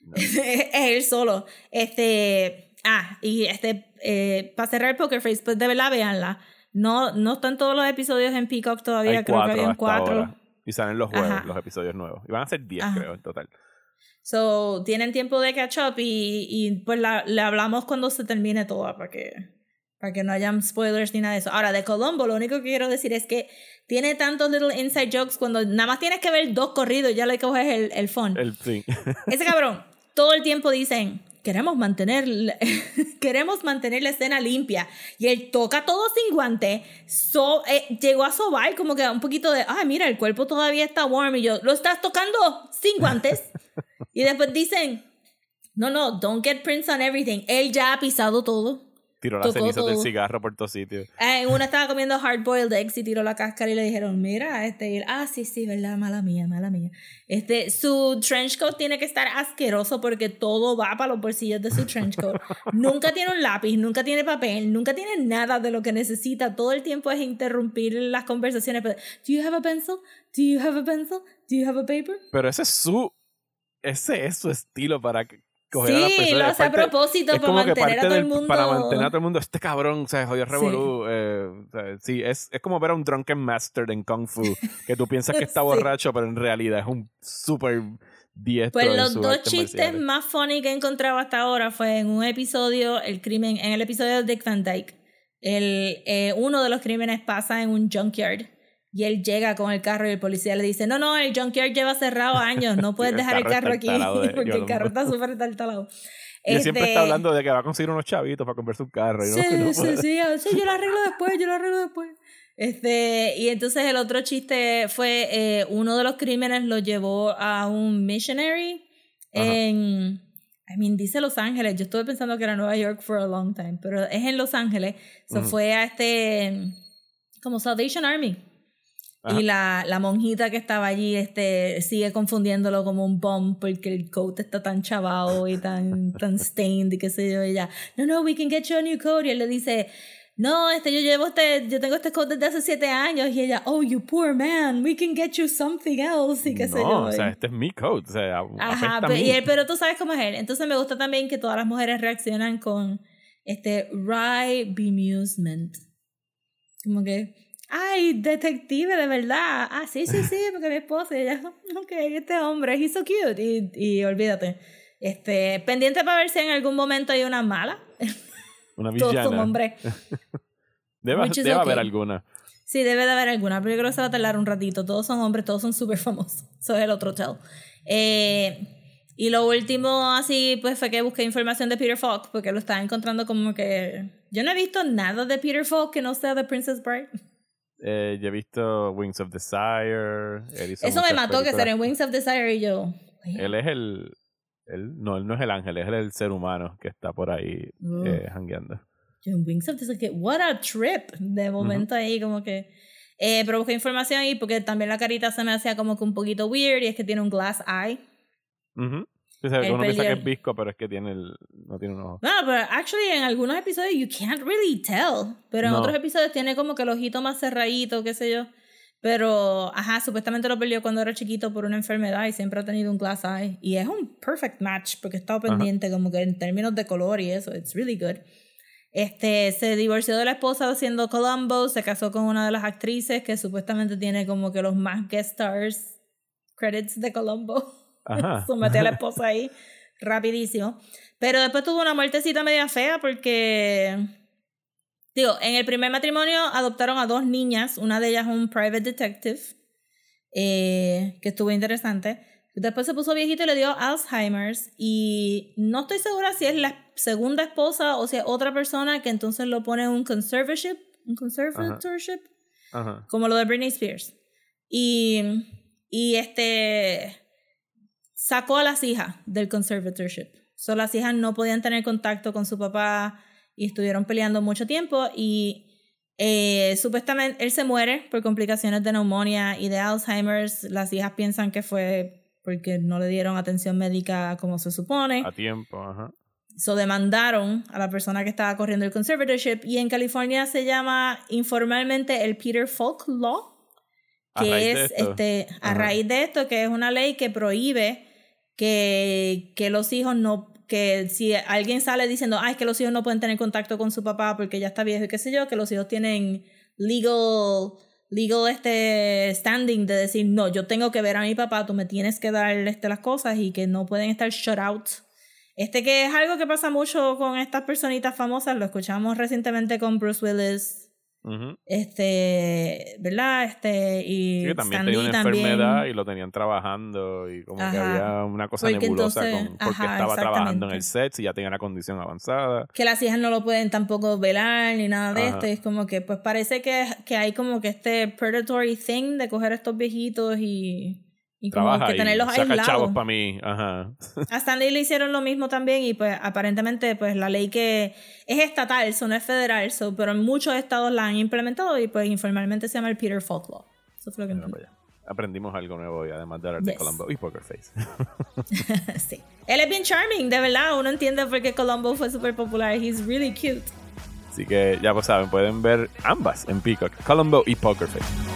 es él solo. Este, ah, y este, eh, para cerrar Poker Face, pues de verdad véanla. No, no están todos los episodios en Peacock todavía, hay creo que cuatro habían hasta cuatro. ahora. Y salen los jueves, Ajá. los episodios nuevos. Y van a ser 10, Ajá. creo, en total. So, tienen tiempo de catch up y, y pues la, le hablamos cuando se termine toda para que, para que no hayan spoilers ni nada de eso. Ahora, de Colombo, lo único que quiero decir es que tiene tantos little inside jokes cuando nada más tienes que ver dos corridos, ya le coges el, el phone. El sí. Ese cabrón, todo el tiempo dicen, queremos mantener, queremos mantener la escena limpia. Y él toca todo sin guante. So, eh, llegó a sobar como que un poquito de, ah, mira, el cuerpo todavía está warm. Y yo, lo estás tocando sin guantes. y después dicen, no, no, don't get prints on everything. Él ya ha pisado todo. Tiró las cenizas del todo. cigarro por todos sitios. Eh, uno estaba comiendo hard boiled eggs y tiró la cáscara y le dijeron, mira, este, y él, ah, sí, sí, verdad, mala mía, mala mía. Este, su trench coat tiene que estar asqueroso porque todo va para los bolsillos de su trench coat. nunca tiene un lápiz, nunca tiene papel, nunca tiene nada de lo que necesita. Todo el tiempo es interrumpir las conversaciones. pero, Do you have a pencil? Do you have a pencil? Do you have a paper? Pero ese es su. Ese es su estilo para a las Sí, personas. lo hace a propósito para mantener a todo el del- mundo. Para mantener a todo el mundo. Este cabrón se jodió revolú. eh, o sea, sí, es, es como ver a un drunken master en Kung Fu. Que tú piensas que está Sí. borracho, pero en realidad es un súper diestro. Pues los dos chistes marciales. más funny que he encontrado hasta ahora fue en un episodio, el crimen, en el episodio de Dick Van Dyke. El, eh, uno de los crímenes pasa en un junkyard y él llega con el carro y el policía le dice, no, no, el junkyard lleva cerrado años, no puedes El dejar el carro carro está aquí de- porque yo el carro está súper talado. Y él siempre Este, está hablando de que va a conseguir unos chavitos para comprarse un carro. Y Sí, no sí, puede. sí, sí, yo lo arreglo después, yo lo arreglo después. Este, y entonces el otro chiste fue, eh, uno de los crímenes lo llevó a un missionary Ajá. en, I mean, dice Los Ángeles, yo estuve pensando que era Nueva York for a long time, pero es en Los Ángeles, se Ujú. fue a este, como Salvation Army. Ajá. Y la, la monjita que estaba allí este, sigue confundiéndolo como un bomb porque el coat está tan chavado y tan, tan stained y qué sé yo. Y ella, no, no, we can get you a new coat. Y él le dice, no, este, yo llevo este, yo tengo este coat desde hace siete años. Y ella, oh, you poor man, we can get you something else. Y qué sé yo. No, o sea, este es mi coat. O sea, Ajá, afecta a pe- mí. y él- pero tú sabes cómo es él. Entonces me gusta también que todas las mujeres reaccionan con este wry bemusement. Como que, ay, detective de verdad. Ah, sí, sí, sí, porque mi esposa y ella, ok, este hombre, he's so cute. Y, y olvídate. Este, pendiente para ver si en algún momento hay una mala. Una villana. son hombres. Debe, Which is debe haber alguna. Sí, debe de haber alguna, pero yo creo que se va a tardar un ratito. Todos son hombres, todos son súper famosos. Eso es el otro tell. Eh, y lo último, así, pues fue que busqué información de Peter Falk, porque lo estaba encontrando como que. Yo no he visto nada de Peter Falk que no sea de Princess Bride. Eh, yo he visto Wings of Desire. Eso me mató que películas. ser en Wings of Desire y yo. "Oye, Él es el. Él, no, él no es el ángel, él es el ser humano que está por ahí Ugh. eh, yo en Wings of Desire, what a trip. De momento ahí, como que. Eh, pero busqué información ahí porque también la carita se me hacía como que un poquito weird y es que tiene un glass eye. Ujú. O sea, uno piensa que es visco, pero es que tiene el, no tiene un ojo. No, pero actually en algunos episodios you can't really tell. Pero en No. otros episodios tiene como que el ojito más cerradito, qué sé yo. Pero, ajá, supuestamente lo perdió cuando era chiquito por una enfermedad y siempre ha tenido un glass eye. Y es un perfect match porque he estado Ajá. pendiente como que en términos de color y eso. It's really good. Este, se divorció de la esposa haciendo Columbo, se casó con una de las actrices que supuestamente tiene como que los más guest stars credits de Columbo. Ajá. Sometió a la esposa ahí rapidísimo. Pero después tuvo una muertecita media fea porque, digo, en el primer matrimonio adoptaron a dos niñas, una de ellas un private detective, eh, que estuvo interesante. Después se puso viejito y le dio Alzheimer's y no estoy segura si es la segunda esposa o si es otra persona que entonces lo pone en un conservatorship, un conservatorship Ajá. como lo de Britney Spears. Y, y este sacó a las hijas del conservatorship. So, las hijas no podían tener contacto con su papá y estuvieron peleando mucho tiempo y eh, supuestamente él se muere por complicaciones de neumonía y de Alzheimer's. Las hijas piensan que fue porque no le dieron atención médica como se supone. A tiempo, ajá. So demandaron a la persona que estaba corriendo el conservatorship y en California se llama informalmente el Peter Falk Law, que es este a Ajá. raíz de esto que es una ley que prohíbe que, que los hijos no que si alguien sale diciendo ay que los hijos no pueden tener contacto con su papá porque ya está viejo y qué sé yo que los hijos tienen legal legal este standing de decir no yo tengo que ver a mi papá tú me tienes que dar este, las cosas y que no pueden estar shut out Este que es algo que pasa mucho con estas personitas famosas, lo escuchamos recientemente con Bruce Willis, Ujú. este, ¿verdad? Este, y Sí, que también Stan tenía una también. enfermedad y lo tenían trabajando y como que Ajá. había una cosa Porque nebulosa entonces- con porque ajá, estaba trabajando en el set y ya tenía la condición avanzada. que las hijas no lo pueden tampoco velar ni nada de Ajá. esto. y Es como que, pues parece que, que hay como que este predatory thing de coger a estos viejitos y, y como Trabaja que y tenerlos saca aislados. chavos para mí. Ajá. A Stanley le hicieron lo mismo también y pues aparentemente pues la ley que es estatal, eso no es federal, so, pero en muchos estados la han implementado y pues informalmente se llama el Peter Falk Law. Eso fue lo que. Aprendimos algo nuevo hoy, además de hablar de Yes. Columbo y Poker Face. sí. Él es bien charming, de verdad. Uno entiende por qué Columbo fue súper popular. He's really cute. Así que ya pues saben, pueden ver ambas en Peacock, Columbo y Poker Face.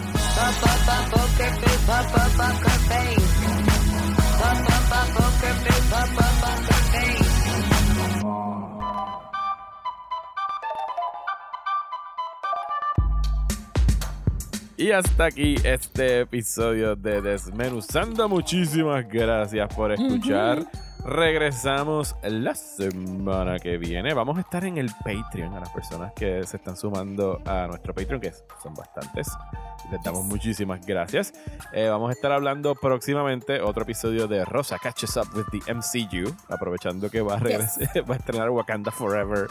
Y hasta aquí este episodio de Desmenuzando. Muchísimas gracias por escuchar. Regresamos la semana que viene. Vamos a estar en el Patreon a las personas que se están sumando a nuestro Patreon, que son bastantes. Les damos muchísimas gracias. Eh, vamos a estar hablando próximamente otro episodio de Rosa Catches Up with the MCU, aprovechando que va a, regresar, va a estrenar Wakanda Forever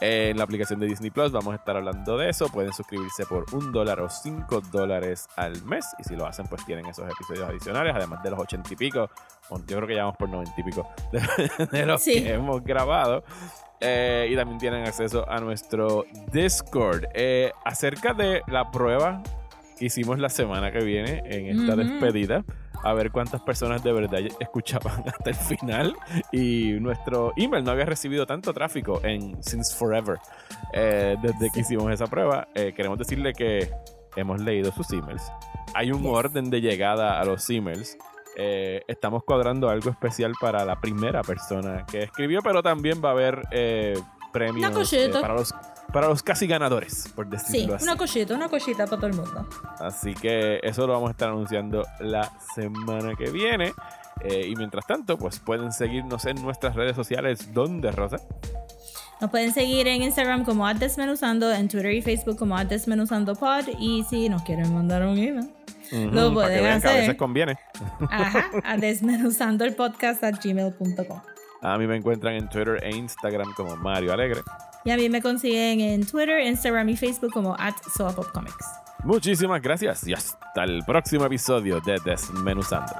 en la aplicación de Disney Plus. Vamos a estar hablando de eso. Pueden suscribirse por un dólar o cinco dólares al mes. Y si lo hacen, pues tienen esos episodios adicionales, además de los ochenta y pico. Bueno, Yo creo que ya vamos por noventa y pico de, de los Sí. que hemos grabado. Eh, y también tienen acceso a nuestro Discord. Eh, acerca de la prueba que hicimos la semana que viene en esta Ujú. despedida, a ver cuántas personas de verdad escuchaban hasta el final. Y nuestro email no había recibido tanto tráfico en Since Forever eh, desde que hicimos esa prueba. Eh, queremos decirle que hemos leído sus emails. Hay un Yes. orden de llegada a los emails. Eh, estamos cuadrando algo especial para la primera persona que escribió, pero también va a haber eh, premios eh, para, los, para los casi ganadores, por Sí, decirlo así. una cosita, una cosita para todo el mundo. Así que eso lo vamos a estar anunciando la semana que viene. Y mientras tanto, pues pueden seguirnos en nuestras redes sociales. ¿Dónde, Rosa? Nos pueden seguir en Instagram como Desmenuzando, en Twitter y Facebook como @desmenuzandopod y si nos quieren mandar un email, Lo para que pueden vean que a veces hacer. conviene. ajá, a desmenuzando el podcast at gmail.com. A mí me encuentran en Twitter e Instagram como Mario Alegre. Y a mí me consiguen en Twitter, Instagram y Facebook como at Soapopcomics. Muchísimas gracias y hasta el próximo episodio de Desmenuzando.